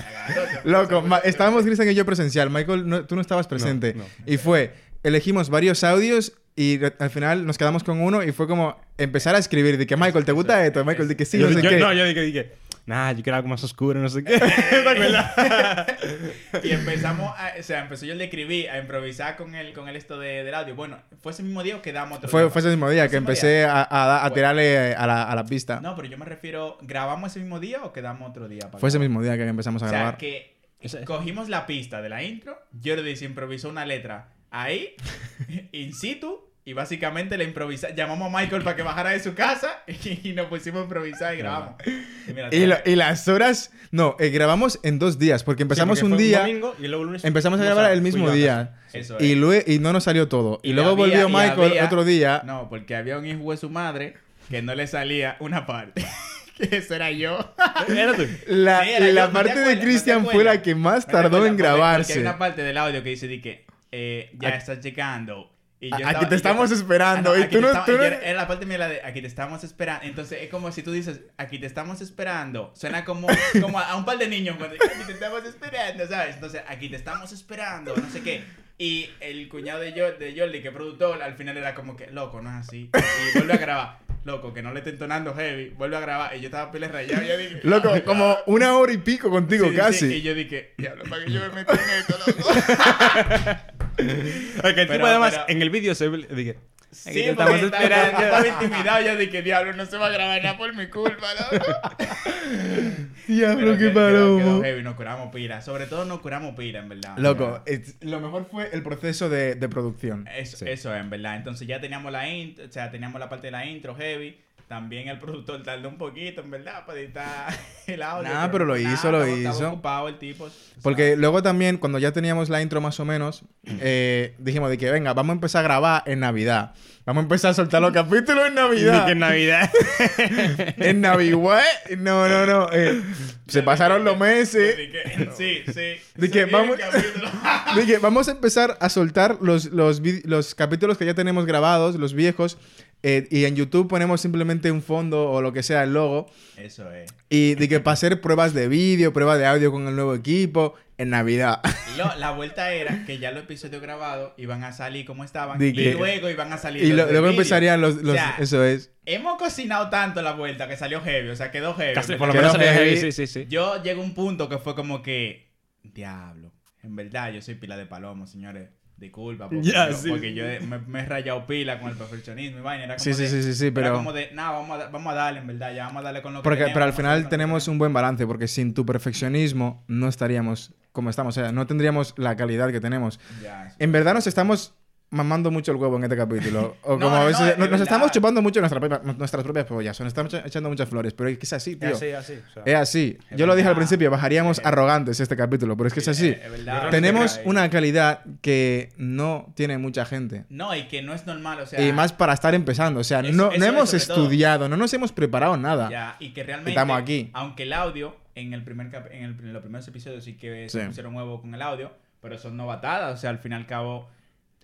Loco, puso- estábamos Cristian y yo presencial. Michael, no- tú no estabas presente. no. Y fue, elegimos varios audios y al final nos quedamos con uno y fue como empezar a escribir. De que, Michael, ¿te gusta esto? Michael, de que sí, yo, no sé yo- qué. no, yo dije, dije, nah, yo quiero algo más oscuro, no sé qué. <laughs> <laughs> Y empezamos, a, o sea, empezó yo el de escribir, a improvisar con el, con el esto de, del audio. Bueno, fue ese mismo día o quedamos otro Fue, día? fue ese mismo día que empecé a, a a Bueno. tirarle a la, a la pista. No, pero yo me refiero, ¿grabamos ese mismo día o quedamos otro día? para Fue ese mismo día que empezamos a O sea, grabar. que cogimos la pista de la intro, Jordi se improvisó una letra ahí, <laughs> in situ, y básicamente le improvisa, llamamos a Michael para que bajara de su casa <laughs> y, nos pusimos a improvisar y grabamos. Y mira, Y, lo- y las horas... No, eh, grabamos en dos días porque empezamos Sí, porque un día... domingo y luego el lunes Empezamos a grabar el mismo día. Eso Y, es. lue- y no nos salió todo. Y, luego había- volvió y Michael había- otro día. No, porque había un hijo de su madre que no le salía una parte. <laughs> que ese era yo. Era tú. La, Sí, era la yo, ¿no te parte acuerdas? de ¿No te Cristian fue la que más ¿No te tardó acuerdas? en Porque- Porque hay grabarse. una parte del audio que dice di que eh, ya Aquí- estás llegando. Y yo aquí estaba- te y yo estamos estaba- esperando, y tú no- estaba- tú no- era, era la parte mía la de aquí te estamos esperando. Entonces es como si tú dices aquí te estamos esperando. Suena como, <laughs> como a, a un par de niños cuando aquí te estamos esperando, ¿sabes? Entonces aquí te estamos esperando, no sé qué. Y el cuñado de, yo, de Jordi, que es productor, al final era como que, loco, no es así. Y vuelve a grabar. Loco, que no le esté entonando heavy. Vuelve a grabar. Y yo estaba pile rayado. Y yo dije, Loco, como una hora y pico contigo Sí, casi. sí. Y yo dije, diablo, para que yo me meta en esto, loco. <laughs> Ok, el Pero- tipo además pero- en el vídeo se ve- dije, Sí, aquí te porque estamos estaba, esperando. estaba intimidado. Yo dije, diablo, no se va a grabar nada por mi culpa, loco. <laughs> Diablo, qué que- palomo. nos curamos pira. Sobre todo nos curamos pira, en verdad. Loco, lo mejor fue el proceso de, de producción. Eso, Sí. eso es, en verdad. Entonces ya teníamos la intro, o sea, teníamos la parte de la intro heavy. También el productor tardó un poquito, en verdad, para editar <laughs> el audio. Nah, pero lo hizo, lo hizo. ocupado el tipo. Porque luego también, cuando ya teníamos la intro más o menos, <clears throat> eh, dijimos de que venga, vamos a empezar a grabar en Navidad. Vamos a empezar a soltar los <laughs> capítulos en Navidad. que en Navidad. <laughs> en Navidad. No, no, no. eh, se pasaron los meses. Que- Sí, sí. De que vamos- capítulo. Dije, vamos a empezar a soltar los, los, los capítulos que ya tenemos grabados, los viejos, eh, y en YouTube ponemos simplemente un fondo o lo que sea, el logo, Eso es. y de que para hacer pruebas de vídeo, pruebas de audio con el nuevo equipo, en Navidad. <laughs> Lo- la vuelta era que ya los episodios grabados iban a salir como estaban Di y que- luego iban a salir y los lo- de luego empezarían los... los- O sea, eso es. Hemos cocinado tanto la vuelta que salió heavy, o sea, quedó heavy. Por lo menos salió heavy. heavy, sí, sí, sí. Yo llego a un punto que fue como que, diablo, en verdad yo soy pila de palomo, señores. Disculpa, porque, yo, sí. porque yo me, me he rayado pila con el perfeccionismo y vaina. Era como Sí, sí, de- sí, sí, sí, era pero... como de, nada, vamos a, vamos a darle, en verdad, ya vamos a darle con lo que Porque, tenemos, pero al final que tenemos un buen balance, porque sin tu perfeccionismo no estaríamos como estamos, o sea, no tendríamos la calidad que tenemos. sí. En verdad nos estamos mamando mucho el huevo en este capítulo. <laughs> O No, como no, a no, veces de nos, nos verdad. estamos chupando mucho nuestra propia- nuestras propias pollas, nos estamos echa- echando muchas flores, pero es que es así, tío. Es así, así. o sea. Es así. Es Yo lo dije al verdad. principio, bajaríamos arrogantes este capítulo, pero es que es así. Es verdad. Tenemos una calidad que no tiene mucha gente. No, y que no es normal, o sea... Y más para estar empezando. O sea, Eso- no, eso no hemos sobre todo. estudiado, no nos hemos preparado nada. Ya, y que realmente, Estamos aquí. aunque el audio, en el primer cap- en, el- en los primeros episodios sí que se Sí. pusieron huevo con el audio, pero son novatadas, o sea, al fin y al cabo,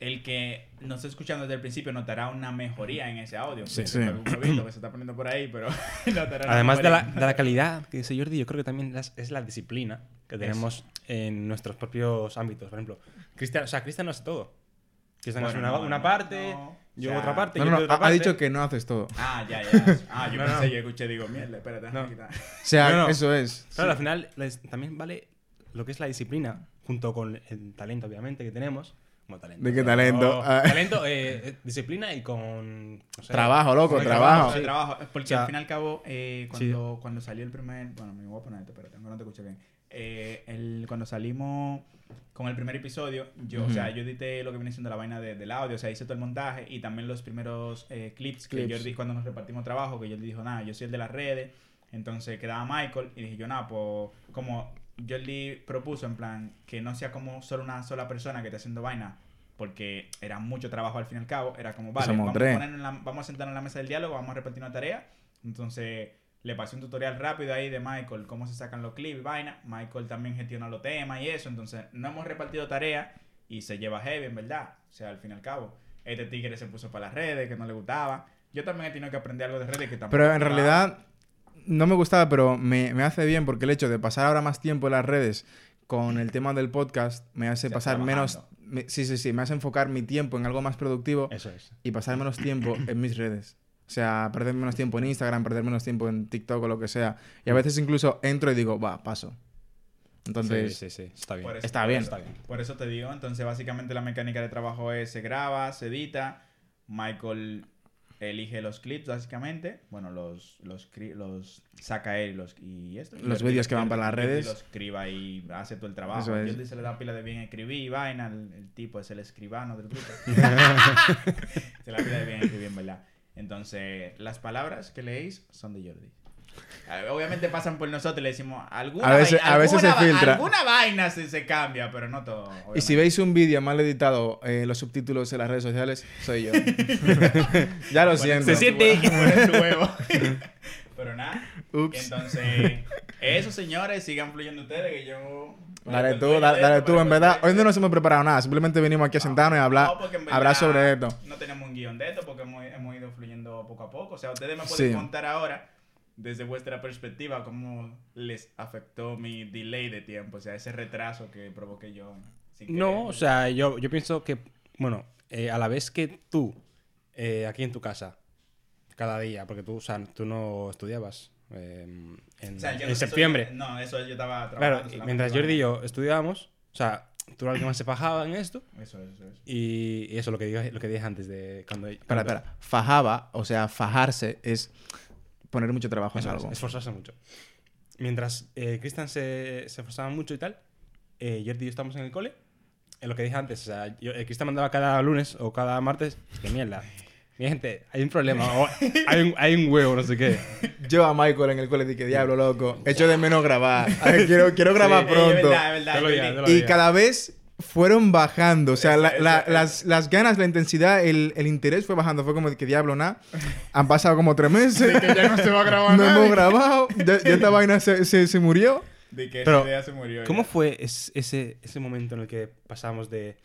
el que nos está escuchando desde el principio notará una mejoría en ese audio. Sí. Sí. Sí. Algún que se está poniendo por ahí, pero <laughs> notará Además de la, de la calidad que dice Jordi, yo creo que también las- es la disciplina que tenemos en nuestros propios ámbitos. Por ejemplo, Cristian, o sea, Cristian no hace todo. Cristian hace Bueno, una, no, una no, parte, no. yo O sea, otra parte, No, yo no, no, otra ha, parte. dicho que no haces todo. Ah, ya, ya. <laughs> Ah, yo No, pensé, no. yo escuché, digo, mierda, espérate, No. O sea, No, no. eso es. Claro, al final les- también vale lo que es la disciplina, junto con el talento, obviamente, que tenemos. Como talento. ¿De qué talento? Ah. Talento, eh, eh, disciplina y con. Trabajo, loco, con trabajo. Sí. trabajo. Porque O sea, al fin y al cabo, eh, cuando, cuando salió el primer. Bueno, me voy a poner esto, espérate, aunque no te escuché bien. Eh, el, cuando salimos con el primer episodio, yo, o sea, yo edité lo que viene siendo la vaina de- del audio, o sea, hice todo el montaje y también los primeros eh, clips, que Clips. yo di cuando nos repartimos trabajo, que yo le dijo, nada, yo soy el de las redes, entonces quedaba Michael y dije yo, nada, pues como Jordi propuso en plan que no sea como solo una sola persona que esté haciendo vaina, porque era mucho trabajo al fin y al cabo, era como, vale, Somos vamos tres. a, ponernos en la- vamos a sentarnos en la mesa del diálogo, vamos a repartir una tarea, entonces le pasé un tutorial rápido ahí de Michael, cómo se sacan los clips y vaina, Michael también gestiona los temas y eso, entonces no hemos repartido tareas y se lleva heavy, en verdad, o sea, al fin y al cabo, este tigre se puso para las redes, que no le gustaba, yo también he tenido que aprender algo de redes que tampoco Pero en realidad no me gustaba, pero me, me hace bien porque el hecho de pasar ahora más tiempo en las redes con el tema del podcast me hace pasar menos... me- sí, sí, sí, me hace enfocar mi tiempo en algo más productivo Eso es. y pasar menos tiempo en mis redes. O sea, perder menos tiempo en Instagram, perder menos tiempo en TikTok o lo que sea. Y a veces incluso entro y digo, va, paso. Entonces, sí, sí, sí, está bien. Por eso- Está bien. eso- Por eso te digo, entonces básicamente la mecánica de trabajo es se graba, se edita, Michael elige los clips básicamente, bueno, los los, los saca él y los y esto. Los Y vídeos que van para las redes. Los escriba y hace todo el trabajo. Es. Jordi se le da pila de bien escribir y vaina, el, el tipo es el escribano del grupo. se le da pila de bien escribir, en verdad. Entonces, las palabras que leéis son de Jordi. Eh, Obviamente pasan por nosotros y le decimos alguna A veces- vaina- a veces se alguna filtra. Alguna vaina se, se cambia, pero no todo. y si veis un vídeo mal editado, eh, los subtítulos en las redes sociales, soy yo. <laughs> ya lo siento. Se siente. <laughs> Huevo. <laughs> Pero nada. Ups. Entonces, eso señores, sigan fluyendo ustedes que yo. Dale tú, dale, dale tú, en verdad. Hoy no nos hemos preparado nada, simplemente venimos aquí a sentarnos y hablar, No, porque en verdad hablar sobre esto. No tenemos un guion de esto porque hemos, hemos ido fluyendo poco a poco. O sea, ustedes me Sí. pueden contar ahora, desde vuestra perspectiva, cómo les afectó mi delay de tiempo. O sea, ese retraso que provoqué yo. sin. No, o sea, yo, yo pienso que, bueno, eh, a la vez que tú, eh, aquí en tu casa, cada día, porque tú, o sea, tú no estudiabas eh, en, O sea, yo en no- septiembre. no, eso yo estaba trabajando. Claro, mientras Jordi y yo estudiábamos, o sea, tú eras el que más se fajaba en esto, Eso, eso, eso. y, y eso lo que, dije, lo que dije antes de cuando... Espera, espera. Fajaba, o sea, fajarse es poner mucho trabajo en Eso es, algo. esforzarse mucho. Mientras eh, Cristian se, se esforzaba mucho y tal, eh, Jordi y yo estábamos en el cole. En lo que dije antes, o sea, yo, eh, Cristian mandaba cada lunes o cada martes, que mierda. Mi gente, hay un problema. o hay, un, hay un huevo, no sé qué. <laughs> Yo a Michael en el cole dije, diablo, loco, echo de menos grabar. A ver, quiero, quiero grabar Sí, pronto. Es verdad, es verdad. Y cada vez fueron bajando. O sea, la-. Las, las ganas, la intensidad, el, el interés fue bajando. Fue como de que diablo, nada. Han pasado como tres meses. Que ya no se va a <laughs> grabar no nada. hemos grabado. Ya, ya esta vaina se, se, se murió. De que Pero, esa idea se murió. ¿Cómo ya. fue es- ese, ese momento en el que pasamos de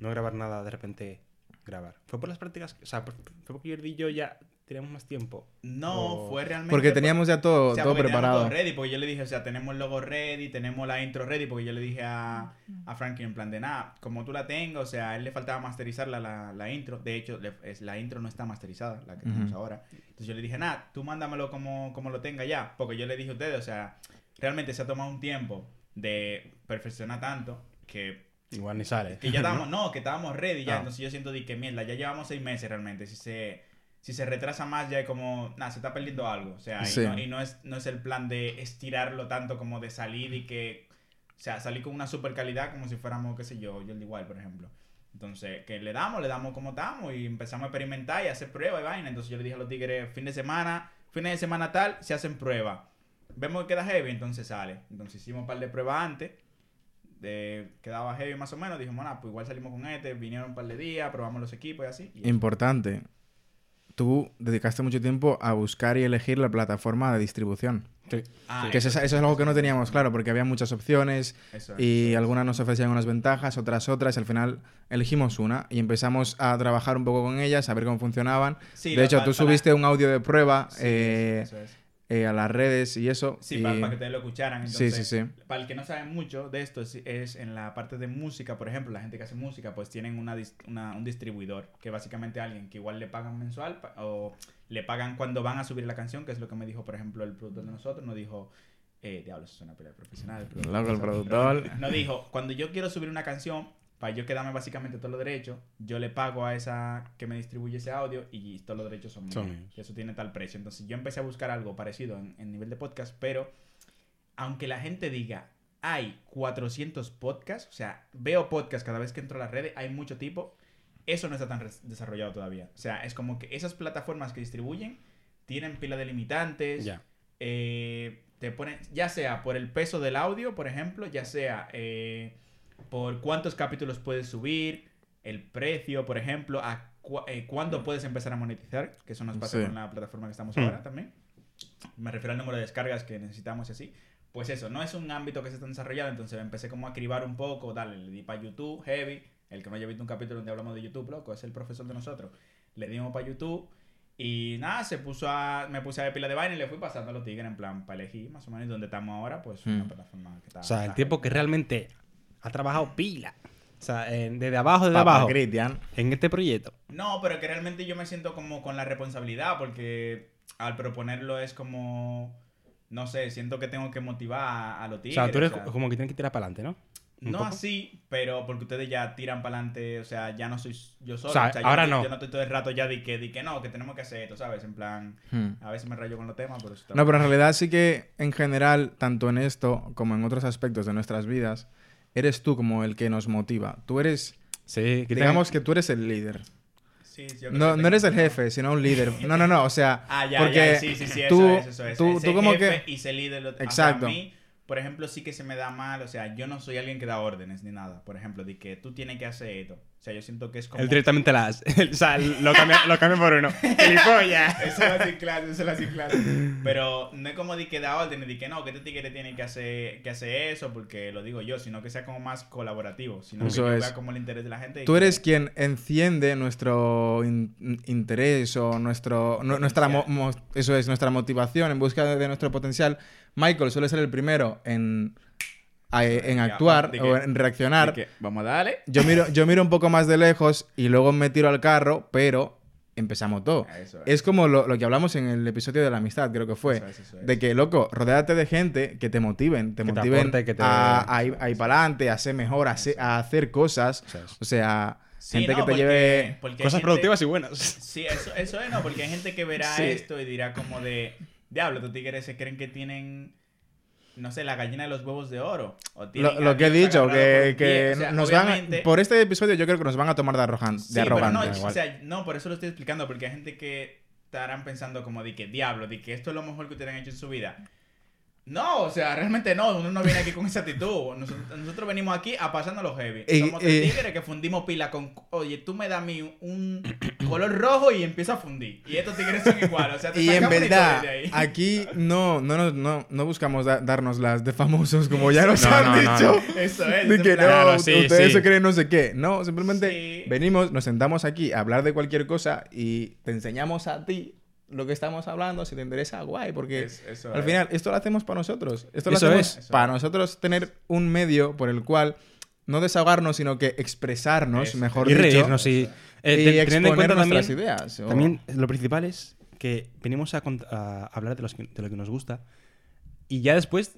no grabar nada a de repente grabar? ¿Fue por las prácticas? O sea, fue porque Jordi y yo ya teníamos más tiempo. No, O- fue realmente. Porque teníamos ya todo, O sea, todo preparado. todo ready, porque yo le dije, o sea, tenemos el logo ready, tenemos la intro ready, porque yo le dije a, a Frankie en plan de nada, como tú la tengas, o sea, a él le faltaba masterizarla la, la intro. De hecho, le- es, la intro no está masterizada, la que tenemos ahora. Entonces yo le dije, nada, tú mándamelo como, como lo tenga ya, porque yo le dije a ustedes, o sea, realmente se ha tomado un tiempo de perfeccionar tanto que Igual ni sale. que ya <laughs> estábamos, no, que estábamos ready ya. Ah. Entonces yo siento de que mierda, ya llevamos seis meses realmente. Si se, si se retrasa más, ya es como, nada, se está perdiendo algo. O sea, Sí. y, no, y no es, no es el plan de estirarlo tanto como de salir y que, o sea, salir con una super calidad como si fuéramos, qué sé yo, Jordi Wild, por ejemplo. Entonces, que le damos, le damos como estamos y empezamos a experimentar y a hacer pruebas y vaina. Entonces yo le dije a los tigres, fin de semana, fines de semana tal, se hacen pruebas. Vemos que queda heavy, entonces sale. Entonces hicimos un par de pruebas antes de, quedaba heavy más o menos, dijimos, nada, pues igual salimos con este, vinieron un par de días, probamos los equipos y así. y eso. Tú dedicaste mucho tiempo a buscar y elegir la plataforma de distribución. Sí. Ah, Que eso, es- eso es algo que no teníamos claro, porque había muchas opciones es, y algunas nos ofrecían unas ventajas, otras otras. Y al final elegimos una y empezamos a trabajar un poco con ellas, a ver cómo funcionaban. Sí, de hecho, tú para- subiste un audio de prueba Sí, eh, eso es. Eh, a las redes y eso. Sí, y- para, que ustedes lo escucharan. Sí, Entonces, sí, sí. Para el que no sabe mucho de esto, es, es en la parte de música, por ejemplo, la gente que hace música, pues tienen una, una- un distribuidor, que básicamente alguien que igual le pagan mensual o le pagan cuando van a subir la canción, que es lo que me dijo, por ejemplo, el productor de nosotros, nos dijo, eh, diablo, eso suena pelea profesional. el <laughs> productor, el productor. Nos dijo, cuando yo quiero subir una canción, para yo quedarme básicamente todos los derechos, yo le pago a esa que me distribuye ese audio y todos los derechos son. Son míos. Y eso tiene tal precio. Entonces yo empecé a buscar algo parecido en, en nivel de podcast, pero aunque la gente diga, hay 400 podcasts, o sea, veo podcasts cada vez que entro a las redes, hay mucho tipo, eso no está tan desarrollado todavía. O sea, es como que esas plataformas que distribuyen tienen pila de limitantes, Ya. eh, te ponen, ya sea por el peso del audio, por ejemplo, ya sea eh, por cuántos capítulos puedes subir, el precio, por ejemplo, a cu- eh, cuándo puedes empezar a monetizar, que eso nos pasa Sí. con la plataforma que estamos Hmm. ahora también. Me refiero al número de descargas que necesitamos y así. Pues eso, no es un ámbito que se está desarrollando, entonces empecé como a cribar un poco, dale, le di para YouTube, heavy, el que no haya visto un capítulo donde hablamos de YouTube, loco, es el profesor de nosotros. Le dimos para YouTube y nada, se puso a, me puse a ver pila de vaina y le fui pasando a los tigres en plan para elegir más o menos donde estamos ahora, pues una Hmm. plataforma que está... O sea, el tiempo que realmente ha trabajado pila. O sea, en- desde abajo, desde Papá abajo. Cristian. En este proyecto. No, pero que realmente yo me siento como con la responsabilidad porque al proponerlo es como, no sé, siento que tengo que motivar a, a los O tigres. sea, tú eres o sea, como que tienes que tirar para adelante, ¿no? No poco. así, pero porque ustedes ya tiran para adelante, o sea, ya no soy yo solo. O sea, yo ahora estoy- no. Yo no estoy todo el rato ya de que, de que no, que tenemos que hacer esto, ¿sabes? En plan, Hmm. a veces me rayo con los temas, pero eso está No, pero en realidad sí que en general, tanto en esto como en otros aspectos de nuestras vidas, eres tú como el que nos motiva. Tú eres, Sí, que digamos que tú eres el líder. Sí, yo creo No, no eres el jefe, sino un líder. No, no, no, o sea, <laughs> Ah, ya, porque ya, sí, sí, sí, eso tú, es, eso es. tú, Ese tú como jefe que... Y ser líder, o sea, Exacto. a mí, por ejemplo, sí que se me da mal, o sea, yo no soy alguien que da órdenes ni nada. Por ejemplo, de que tú tienes que hacer esto. O sea, yo siento que es como... Él directamente la hace. <laughs> o sea, lo cambia, lo cambia por uno. <laughs> ¡Gilipollas! Eso es así clase, eso es así clase. <laughs> Pero no es como de que da órdenes, de que no, que este tigre tiene que hacer, que hacer eso, porque lo digo yo, sino que sea como más colaborativo, sino Eso que es. vea como el interés de la gente. y Tú que- eres quien enciende nuestro in- interés o nuestro, nu- nuestra mo- eso es nuestra motivación en busca de nuestro potencial. Michael suele ser el primero en, a- en actuar de o que- en reaccionar. que, Vamos a darle. Yo miro, yo miro un poco más de lejos y luego me tiro al carro, pero empezamos todo. Eso es. Es como lo, lo que hablamos en el episodio de la amistad, creo que fue. Eso es, eso es. De que, loco, rodéate de gente que te motiven, te Que te motiven aporte, que te- a, a ir, a ir para adelante, a ser mejor, a, hacer- a hacer cosas. O sea, Sí, gente no, que te porque- lleve... porque Cosas gente- productivas y buenas. Sí, eso, eso es, no, porque hay gente que verá Sí. esto y dirá como de, diablo, estos tigres se creen que tienen no sé, la gallina de los huevos de oro. O Lo, que he dicho, que, que pie. O sea, nos van por este episodio yo creo que nos van a tomar de, arrojan- de Sí, pero arrogante. no, igual. o sea, no, por eso lo estoy explicando, porque hay gente que estarán pensando como de que diablo, de que esto es lo mejor que ustedes han hecho en su vida. No, o sea, realmente no, uno no viene aquí con esa actitud. Nosotros, nosotros venimos aquí a pasarnos los heavy. Y- Somos tres tigres que fundimos pila con, oye, tú me das a mí un color rojo y empiezo a fundir. Y estos tigres son iguales, o sea, te Y en verdad, de ahí. aquí no, no, nos- no, no buscamos da- darnos las de famosos, como ya nos No, han no, dicho. no. Eso es. De que plan- no, Claro, sí, ustedes sí. se creen no sé qué. No, simplemente Sí. venimos, nos sentamos aquí a hablar de cualquier cosa y te enseñamos a ti lo que estamos hablando. Si te interesa, guay, porque Es- eso al es. final esto lo hacemos para nosotros. Esto lo Eso hacemos es. para nosotros tener un medio por el cual no desahogarnos, sino que expresarnos, Eso. y y reírnos y, eh, y te- teniendo en cuenta también, nuestras ideas. o- también lo principal es que venimos a, a hablar de, los que- de lo que nos gusta y ya después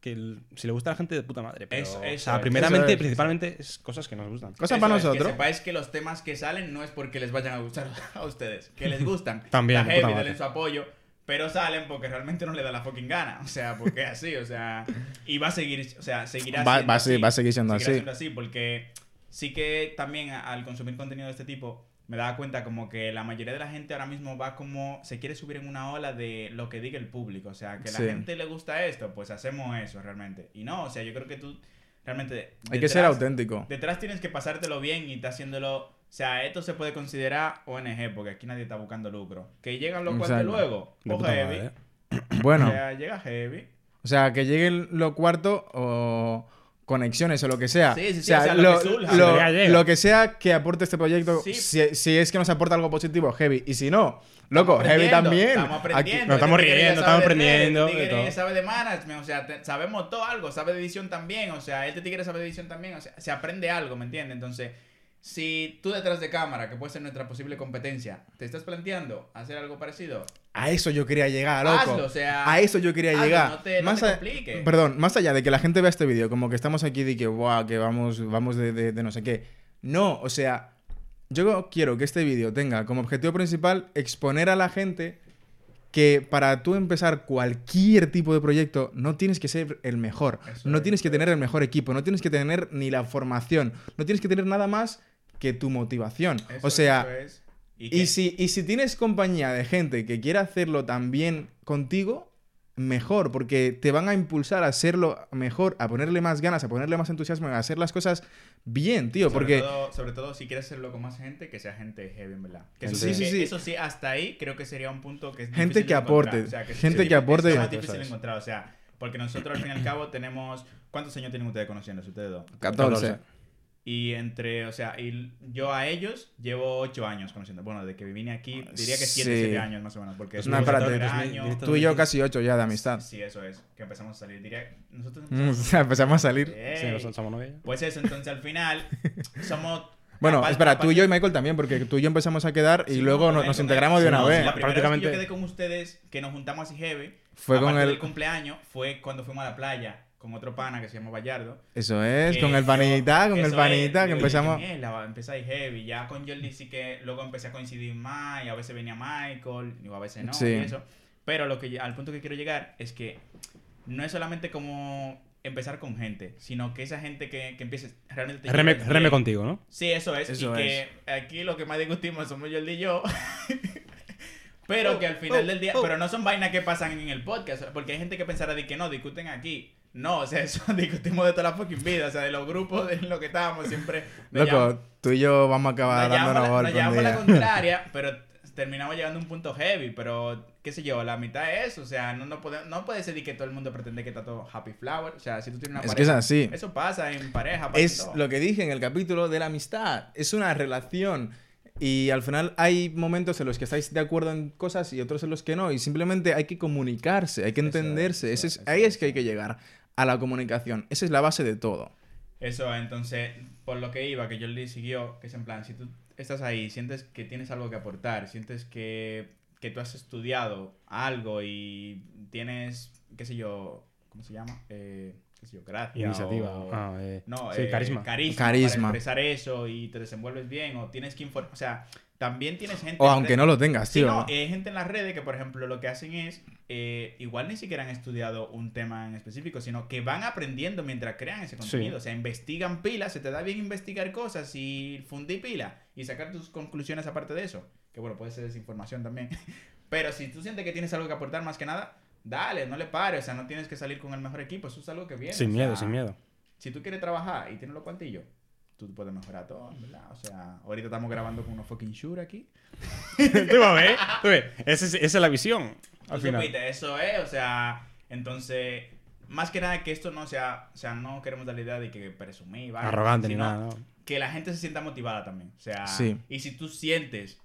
que el- si le gusta a la gente de puta madre. Pero, Eso- o eso sea, es. primeramente, es. principalmente es cosas que nos gustan. Cosa Eso para es, nosotros. Que sepáis que los temas que salen no es porque les vayan a gustar <laughs> a ustedes, que les gustan. <laughs> También, La heavy, denle su apoyo, pero salen porque realmente no le da la fucking gana. O sea, porque es así, o sea. Y va a seguir, o sea, seguirá Va- siendo va a seguir- así. va a seguir siendo Seguirá así. siendo así, porque sí que también al consumir contenido de este tipo me daba cuenta como que la mayoría de la gente ahora mismo va como se quiere subir en una ola de lo que diga el público, o sea, que la Sí. gente le gusta esto, pues hacemos eso realmente. Y no, o sea, yo creo que tú realmente Hay que ser auténtico. Detrás tienes que pasártelo bien y estás haciéndolo. O sea, esto se puede considerar ONG, porque aquí nadie está buscando lucro. Que llegan los cuartos luego, o heavy. madre. <clears throat> Bueno, O sea, llega heavy. o sea, que lleguen lo cuarto o conexiones o lo que sea. Sí, sí, sí, o sea, lo lo, que surja. lo- Ya llega. lo que sea que aporte este proyecto, Sí. si, si es que nos aporta algo positivo, heavy. Y si no, loco, heavy también. Estamos Aquí- aprendiendo. Nos estamos riendo, estamos de aprendiendo, este tigre de todo. sabe de management, o sea, te- sabemos todo algo, sabe de edición también, o sea, este tigre sabe de edición también, o sea, se aprende algo, ¿me entiendes? Entonces, si tú detrás de cámara, que puede ser nuestra posible competencia, te estás planteando hacer algo parecido, A eso yo quería llegar, loco. hazlo, o sea, A eso yo quería hazlo, llegar. no te- no más te a- compliques. Perdón, más allá de que la gente vea este vídeo, como que estamos aquí de que, wow, que vamos, vamos de, de- de no sé qué. No, o sea, yo quiero que este vídeo tenga como objetivo principal exponer a la gente que para tú empezar cualquier tipo de proyecto no tienes que ser el mejor, Eso no es, tienes que tener el mejor equipo, no tienes que tener ni la formación, no tienes que tener nada más que tu motivación. Eso o sea, eso es. Y y que- si, y si tienes compañía de gente que quiera hacerlo también contigo, mejor, porque te van a impulsar a hacerlo mejor, a ponerle más ganas, a ponerle más entusiasmo, a hacer las cosas bien, tío, sobre porque... todo, sobre todo si quieres hacerlo con más gente, que sea gente heavy, en verdad. Que eso, Gente- sí, Sí, sí, que eso sí, hasta ahí creo que sería un punto que es Gente difícil que aporte, O sea, gente sí, que aporte- Es más difícil encontrar, o sea, porque nosotros al fin y al cabo tenemos... ¿Cuántos años tienen ustedes conociéndose, ustedes dos? 14. Y entre, o sea, y yo a ellos llevo 8 años conociendo. Bueno, de que vine aquí, diría que 7, Sí. 7 años más o menos. Porque No, es espérate, 2000, año. 2000. Tú y yo casi ocho ya de amistad. Sí, eso es. Que empezamos a salir. Diría, nosotros <laughs> Mm, empezamos a salir. Sí, nosotros somos novios. Pues eso, entonces al final <laughs> somos... Bueno, aparte- espera, tú y yo y Michael también, porque tú y yo empezamos a quedar y Sí, luego no, nos, integramos de una no, vez. La primera prácticamente- vez que yo quedé con ustedes, que nos juntamos así heavy, Fue con el- del cumpleaños, fue cuando fuimos a la playa con otro pana que se llama Bayardo. Eso es, con el panita, con el panita, es, que empezamos... "Qué mierda, empecé ahí heavy. Ya con Jordi sí que luego empecé a coincidir más y a veces venía Michael, y a veces no, Sí. y eso. Pero lo que, al punto que quiero llegar es que no es solamente como empezar con gente, sino que esa gente que, que empiece realmente... te Reme, reme contigo, ¿no? Sí, eso es. Eso y que aquí lo que más discutimos somos Jordi y yo. <laughs> pero que al final del día. Pero no son vainas que pasan en el podcast. Porque hay gente que pensará de que no, discuten aquí. No, o sea, <laughs> eso discutimos de toda la fucking vida. O sea, de los grupos en los que estábamos siempre. Loco, llamamos- tú y yo vamos a acabar dándonos la- nos llamamos la contraria, <laughs> pero terminamos llegando a un punto heavy. Pero, qué sé yo, la mitad es eso. O sea, no, no, puede, no puede ser de que todo el mundo pretende que está todo happy flower. O sea, si tú tienes una Es que es pareja. así. Eso pasa en pareja. pasa Es lo que dije en el capítulo de la amistad. Es una relación. Y al final hay momentos en los que estáis de acuerdo en cosas y otros en los que no. Y simplemente hay que comunicarse, hay que Eso entenderse. eso Ese es- es, ahí eso es que hay que llegar. A la comunicación. Esa es la base de todo. Eso, entonces, por lo que iba, que Jordi siguió, que es en plan, si tú estás ahí, sientes que tienes algo que aportar, sientes que, que tú has estudiado algo y tienes, qué sé yo, ¿cómo se llama? Eh, qué sé yo, gracia. Iniciativa. o- Ah, eh, no, sí, eh, carisma. carisma. Carisma. Para expresar eso y te desenvuelves bien o tienes que informar. O sea, también tienes gente. O aunque no lo tengas, Sí, tío. no, hay gente en las redes que, por ejemplo, lo que hacen es, eh, igual ni siquiera han estudiado un tema en específico, sino que van aprendiendo mientras crean ese contenido. O sea, investigan pilas, se te da bien investigar cosas y fundir pilas y sacar tus conclusiones aparte de eso. Que bueno, puede ser desinformación también. <laughs> Pero si tú sientes que tienes algo que aportar más que nada, dale, no le pares. O sea, no tienes que salir con el mejor equipo. Eso es algo que viene. Sin o miedo, sea, sin miedo. Si tú quieres trabajar y tienes los cuantillos, tú puedes mejorar todo, ¿verdad? O sea, ahorita estamos grabando con unos fucking sure aquí. <laughs> tú vas a ver, tú ves. Esa es, esa es la visión. Al final. supiste, eso es, o sea, entonces, más que nada que esto no sea, o sea, no queremos dar la idea de que presumir, ¿vale? Arrogante ni nada, ¿no? Que la gente se sienta motivada también, o sea, Sí. y si tú sientes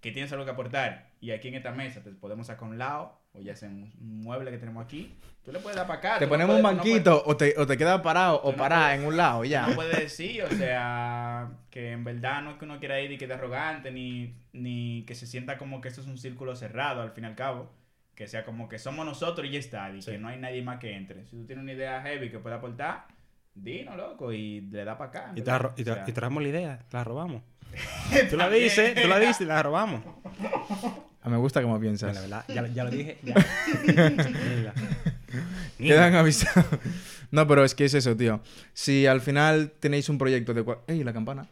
que tienes algo que aportar y aquí en esta mesa te podemos sacar a un lado, o ya sea un mueble que tenemos aquí, tú le puedes dar para acá. Te no ponemos un no banquito o, te, o te quedas parado o no parada en un lado ya. No puedes decir, o sea, que en verdad no es que uno quiera ir y que de arrogante, ni, ni que se sienta como que esto es un círculo cerrado, al fin y al cabo. Que sea como que somos nosotros y ya está, y Sí. que no hay nadie más que entre. Si tú tienes una idea heavy que pueda aportar, dino, loco, y le da para acá. Y, te, y, te, O sea, y traemos la idea, te la robamos. <laughs> tú la dices, tú la dices y la robamos. <laughs> Ah, Me gusta cómo piensas. La verdad, ya, ya lo dije. Ya. <laughs> Quedan avisados. <laughs> No, pero es que es eso, tío. Si al final tenéis un proyecto de... ¡Ey, la campana!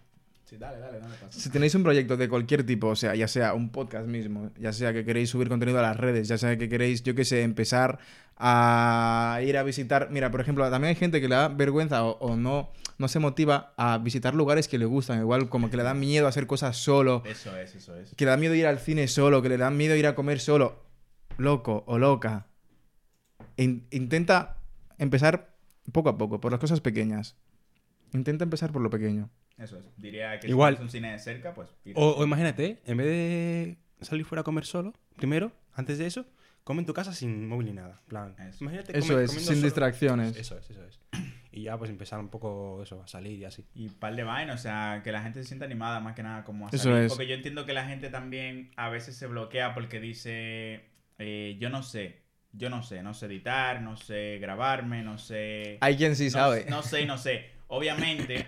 Sí, dale, dale, dale. pasa. Si tenéis un proyecto de cualquier tipo, o sea, ya sea un podcast mismo, ya sea que queréis subir contenido a las redes, ya sea que queréis, yo qué sé, empezar a ir a visitar. Mira, por ejemplo, también hay gente que le da vergüenza o, o no, no se motiva a visitar lugares que le gustan, igual como que le da miedo a hacer cosas solo, Eso es, eso es. que le da miedo ir al cine solo, que le da miedo ir a comer solo. Loco o loca. In- intenta empezar poco a poco, por las cosas pequeñas. Intenta empezar por lo pequeño. Eso es. Diría que Igual. si tienes un cine de cerca, pues. O, o imagínate, en vez de salir fuera a comer solo, primero, antes de eso, come en tu casa sin móvil ni nada. Plan, Eso. imagínate Eso es, sin solo. distracciones. Eso es, eso es. Y ya pues empezar un poco eso, a salir y así. Y par de vainas, o sea, que la gente se sienta animada más que nada como a Eso salir. es. Porque yo entiendo que la gente también a veces se bloquea porque dice, eh, yo no sé, yo no sé, no sé editar, no sé grabarme, no sé... Hay quien sí no, sabe. No sé, no sé. Obviamente...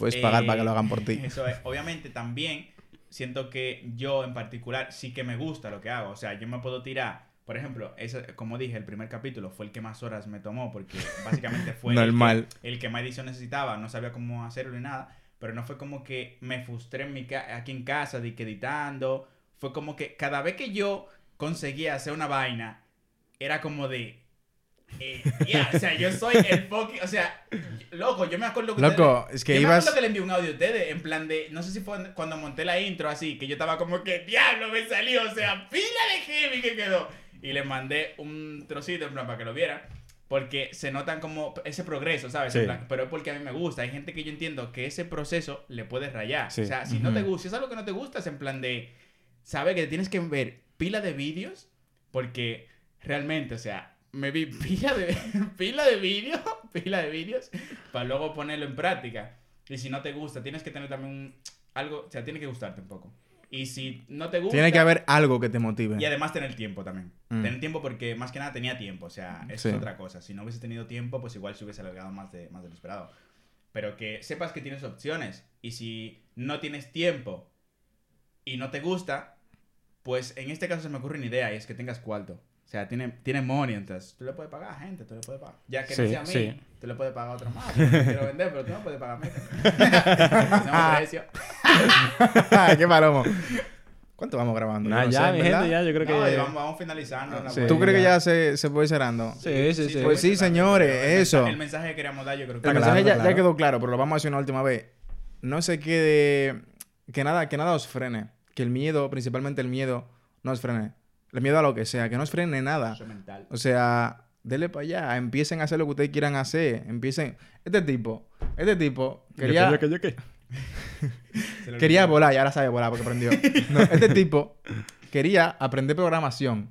Puedes pagar eh, para que lo hagan por ti. Eso es. Obviamente también siento que yo en particular sí que me gusta lo que hago. O sea, yo me puedo tirar... Por ejemplo, ese, como dije, el primer capítulo fue el que más horas me tomó porque <laughs> básicamente fue el que- el que más edición necesitaba, no sabía cómo hacerlo ni nada, pero no fue como que me frustré en mi ca- aquí en casa de que editando, fue como que cada vez que yo conseguía hacer una vaina, era como de... eh, ya, o sea, yo soy el fucking... O sea, loco, yo me acuerdo que... Loco, ustedes- es que yo me ibas... acuerdo que le envié un audio a ustedes, en plan de... No sé si fue cuando monté la intro así, que yo estaba como que, diablo, me salió, o sea, pila de heavy que quedó. Y le mandé un trocito, en plan, para que lo vieran. Porque se notan como ese progreso, ¿sabes? En Sí. plan, pero es porque a mí me gusta. Hay gente que yo entiendo que ese proceso le puede rayar. Sí. O sea, si no te gusta, si es algo que no te gusta, es en plan de... ¿Sabes? Que tienes que ver pila de vídeos. Porque realmente, o sea, me vi <laughs> pila de, pila de vídeos, <laughs> pila de vídeos, para luego ponerlo en práctica. Y si no te gusta, tienes que tener también un- algo, o sea, tiene que gustarte un poco. Y si no te gusta... Tiene que haber algo que te motive. Y además tener tiempo también. Mm. Tener tiempo porque más que nada tenía tiempo. O sea, eso Sí. es otra cosa. Si no hubiese tenido tiempo, pues igual se hubiese alargado más de, más de lo esperado. Pero que sepas que tienes opciones. Y si no tienes tiempo y no te gusta, pues en este caso se me ocurre una idea y es que tengas cuarto. O sea, tiene, tiene money, entonces tú le puedes pagar a gente, tú le puedes pagar. Ya que Sí, no sea a mí, sí. tú le puedes pagar a otro más. Yo quiero vender, pero tú no puedes pagar a mí. Tenemos <laughs> precio. ¡Qué palomo! ¿Cuánto vamos grabando? Nah, no ya, sé, mi ¿verdad? gente, ya, yo creo No, que... vamos, vamos finalizando. Sí. ¿Tú crees que ya se, se puede ir cerrando? Sí, sí, sí. Pues sí, señores, el eso. mensaje- El mensaje que queríamos dar, yo creo que El mensaje claro, ya, ya quedó claro, pero lo vamos a hacer una última vez. No se quede... Que nada, que nada os frene. Que el miedo, principalmente el miedo, no os frene. El miedo a lo que sea, que no os frene nada. Eso mental. O sea, dele para allá. Empiecen a hacer lo que ustedes quieran hacer. Empiecen... Este tipo, este tipo quería... Yo qué, yo qué, yo <laughs> Quería volar y ahora sabe volar porque aprendió. No, este tipo quería aprender programación.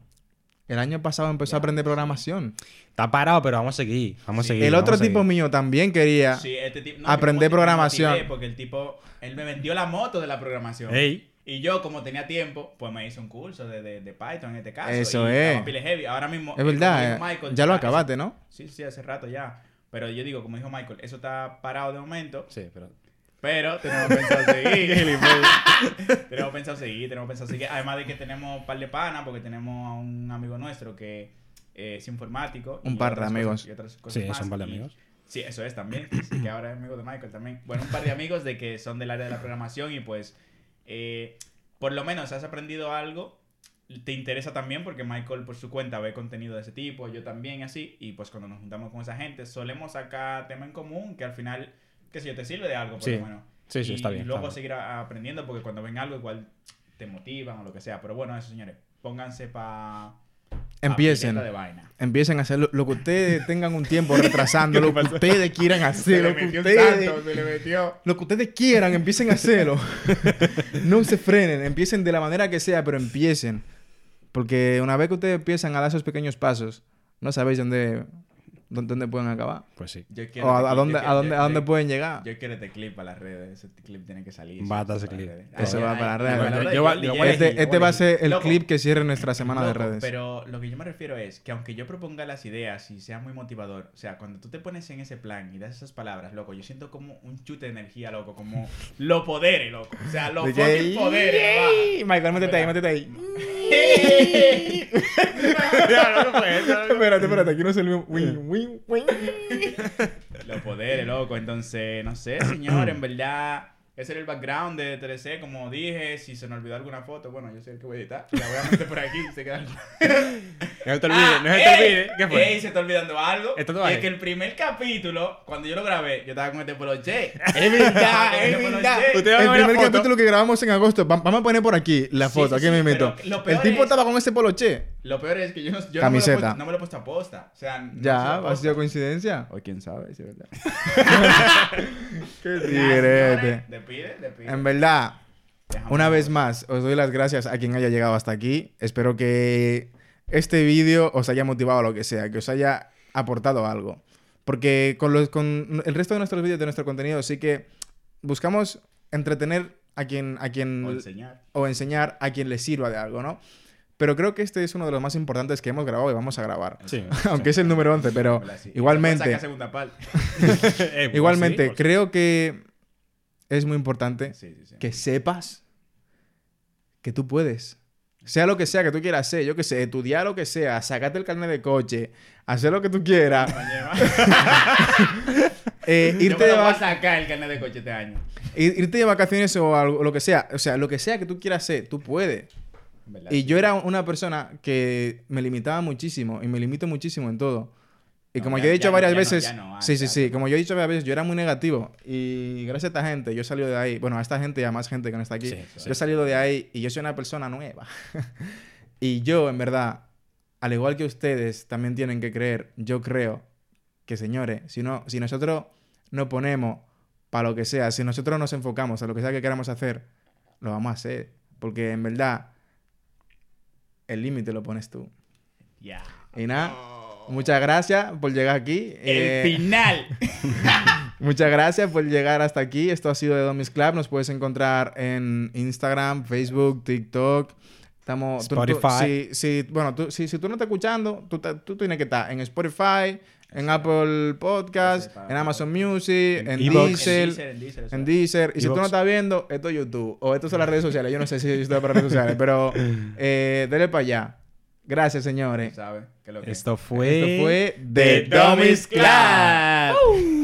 El año pasado empezó a aprender programación. Está parado, pero vamos a seguir. Vamos Sí. a seguir. El otro tipo seguir. mío también quería. Sí, este tipo- Aprender programación. Porque el tipo, él me vendió la moto de la programación. Ey, Y yo, como tenía tiempo, pues me hice un curso de, de, de Python en este caso. Eso y es. pile heavy. Ahora mismo. Es verdad, eh, Michael, ya lo acabaste, ¿no? Sí, sí, hace rato ya. Pero yo digo, como dijo Michael, eso está parado de momento, Sí, pero... pero tenemos pensado seguir. <laughs> <laughs> tenemos pensado seguir, tenemos pensado seguir. Además de que tenemos un par de panas, porque tenemos a un amigo nuestro que eh, es informático. Un par de amigos. cosas- y otras cosas Sí, más, son un par de y- amigos. Sí, eso es también. que ahora es amigo de Michael también. Bueno, un par de amigos de que son del área de la programación y pues, eh, por lo menos has aprendido algo. Te interesa también porque Michael por su cuenta ve contenido de ese tipo, yo también así. Y pues cuando nos juntamos con esa gente solemos sacar tema en común que al final, qué sé yo, te sirve de algo por Sí. lo menos. Sí, sí, y está bien, luego está bien. seguir aprendiendo porque cuando ven algo igual te motivan o lo que sea. Pero bueno, eso señores, pónganse para... Empiecen. de vaina. Empiecen a hacer lo, lo que ustedes <laughs> tengan un tiempo retrasando, lo que ustedes quieran hacer, que ustedes, metió. lo que ustedes quieran, empiecen a hacerlo. <laughs> no se frenen, empiecen de la manera que sea, pero empiecen. Porque una vez que ustedes empiezan a dar esos pequeños pasos, no sabéis dónde, dónde, pueden acabar. Pues sí. Yo O quiero a, este a clip, dónde, yo a dónde, a dónde yo- pueden llegar. Yo quiero este clip para las redes. Ese clip tiene que salir. Va a las clip. Eso va para las redes. para las Yo- redes. yo va- Yo- yo yo- voy a Este, este va a ser el Loco. clip que cierre nuestra semana de redes. Pero lo que yo me refiero es que aunque yo proponga las ideas y sea muy motivador, o sea, cuando tú te pones en ese plan y das esas palabras, loco, yo siento como un chute de energía, loco, como <laughs> lo poderes, loco. O sea, que- fucking poderes. Michael, métete ahí, métete ahí. <laughs> <laughs> <laughs> No fue eso, loco. espérate, espérate, aquí no se el win, win, win. Los poderes, loco. Entonces, no sé, señor, en verdad. Ese era el background de 3C, como dije. Si se me olvidó alguna foto, bueno, yo soy el que voy a editar. La voy a meter por aquí. Se queda... <laughs> No se te olvide, Ah, no se te ey, olvide. ¿Qué fue? Ey, se está olvidando algo. Esto y es que el primer capítulo, cuando yo lo grabé, yo estaba con este peloche. Es verdad, es <laughs> este verdad. El primer foto. capítulo que grabamos en agosto, va- vamos a poner por aquí la foto, sí, aquí sí, me meto. El tipo es- estaba con ese poloche. Lo peor es que yo no, yo Camiseta. No, me lo he puesto, no me lo he puesto a posta. O sea, no Ya, ha sido coincidencia. O quién sabe, si es verdad. <laughs> Qué tigrete. En verdad, Dejamos una la vez más, os doy las gracias a quien haya llegado hasta aquí. Espero que este vídeo os haya motivado a lo que sea, que os haya aportado algo. Porque con, los, con el resto de nuestros vídeos, de nuestro contenido, sí que buscamos entretener a quien, a quien O enseñar. o enseñar a quien le sirva de algo, ¿no? Pero creo que este es uno de los más importantes que hemos grabado y vamos a grabar. Sí. <laughs> Aunque es el número 11, pero Hola, sí. Igualmente. <laughs> <laughs> Eh, pues igualmente sí, pues- creo que es muy importante Sí, sí, sí. que sepas que tú puedes. Sea lo que sea que tú quieras hacer, yo que sé, estudiar lo que sea, sacarte el carnet de coche, hacer lo que tú quieras, <laughs> <laughs> eh, Yo irte, me de lo voy a sacar el carnet de coche este año. ir- irte de vacaciones o algo, lo que sea, o sea, lo que sea que tú quieras hacer, tú puedes. Verdad, Y yo era una persona que me limitaba muchísimo y me limito muchísimo en todo. Y No, como ya- yo he dicho varias ya no, veces, ya no, sí, sí, sí, antes. como yo he dicho varias veces, yo era muy negativo. Y gracias a esta gente, yo he salido de ahí. Bueno, a esta gente y a más gente que no está aquí. Sí, yo sí, he salido de ahí y yo soy una persona nueva. <laughs> y yo, en verdad, al igual que ustedes, también tienen que creer, yo creo que, señores, si, no, si nosotros nos ponemos para lo que sea, si nosotros nos enfocamos a lo que sea que queramos hacer, lo vamos a hacer. Porque en verdad, el límite lo pones tú. Ya. Y nada, muchas gracias por llegar aquí. El Eh, final. <laughs> muchas gracias por llegar hasta aquí. Esto ha sido de Domis Club. Nos puedes encontrar en Instagram, Facebook, TikTok. Estamos, tú- tú- Spotify. si, si- bueno, tú, si, si tú no estás escuchando, tú, tú tienes que estar en Spotify, en Apple Podcast, Spotify, en Amazon Music, en En Deezer, en Deezer, en. Deezer. Y si tú no estás viendo, esto es YouTube. O esto son las redes sociales. Yo no sé si esto es para redes sociales, pero <laughs> eh, dale para allá. Gracias, señores. ¿Sabe? Que lo que- Esto fue... Esto fue The. Club.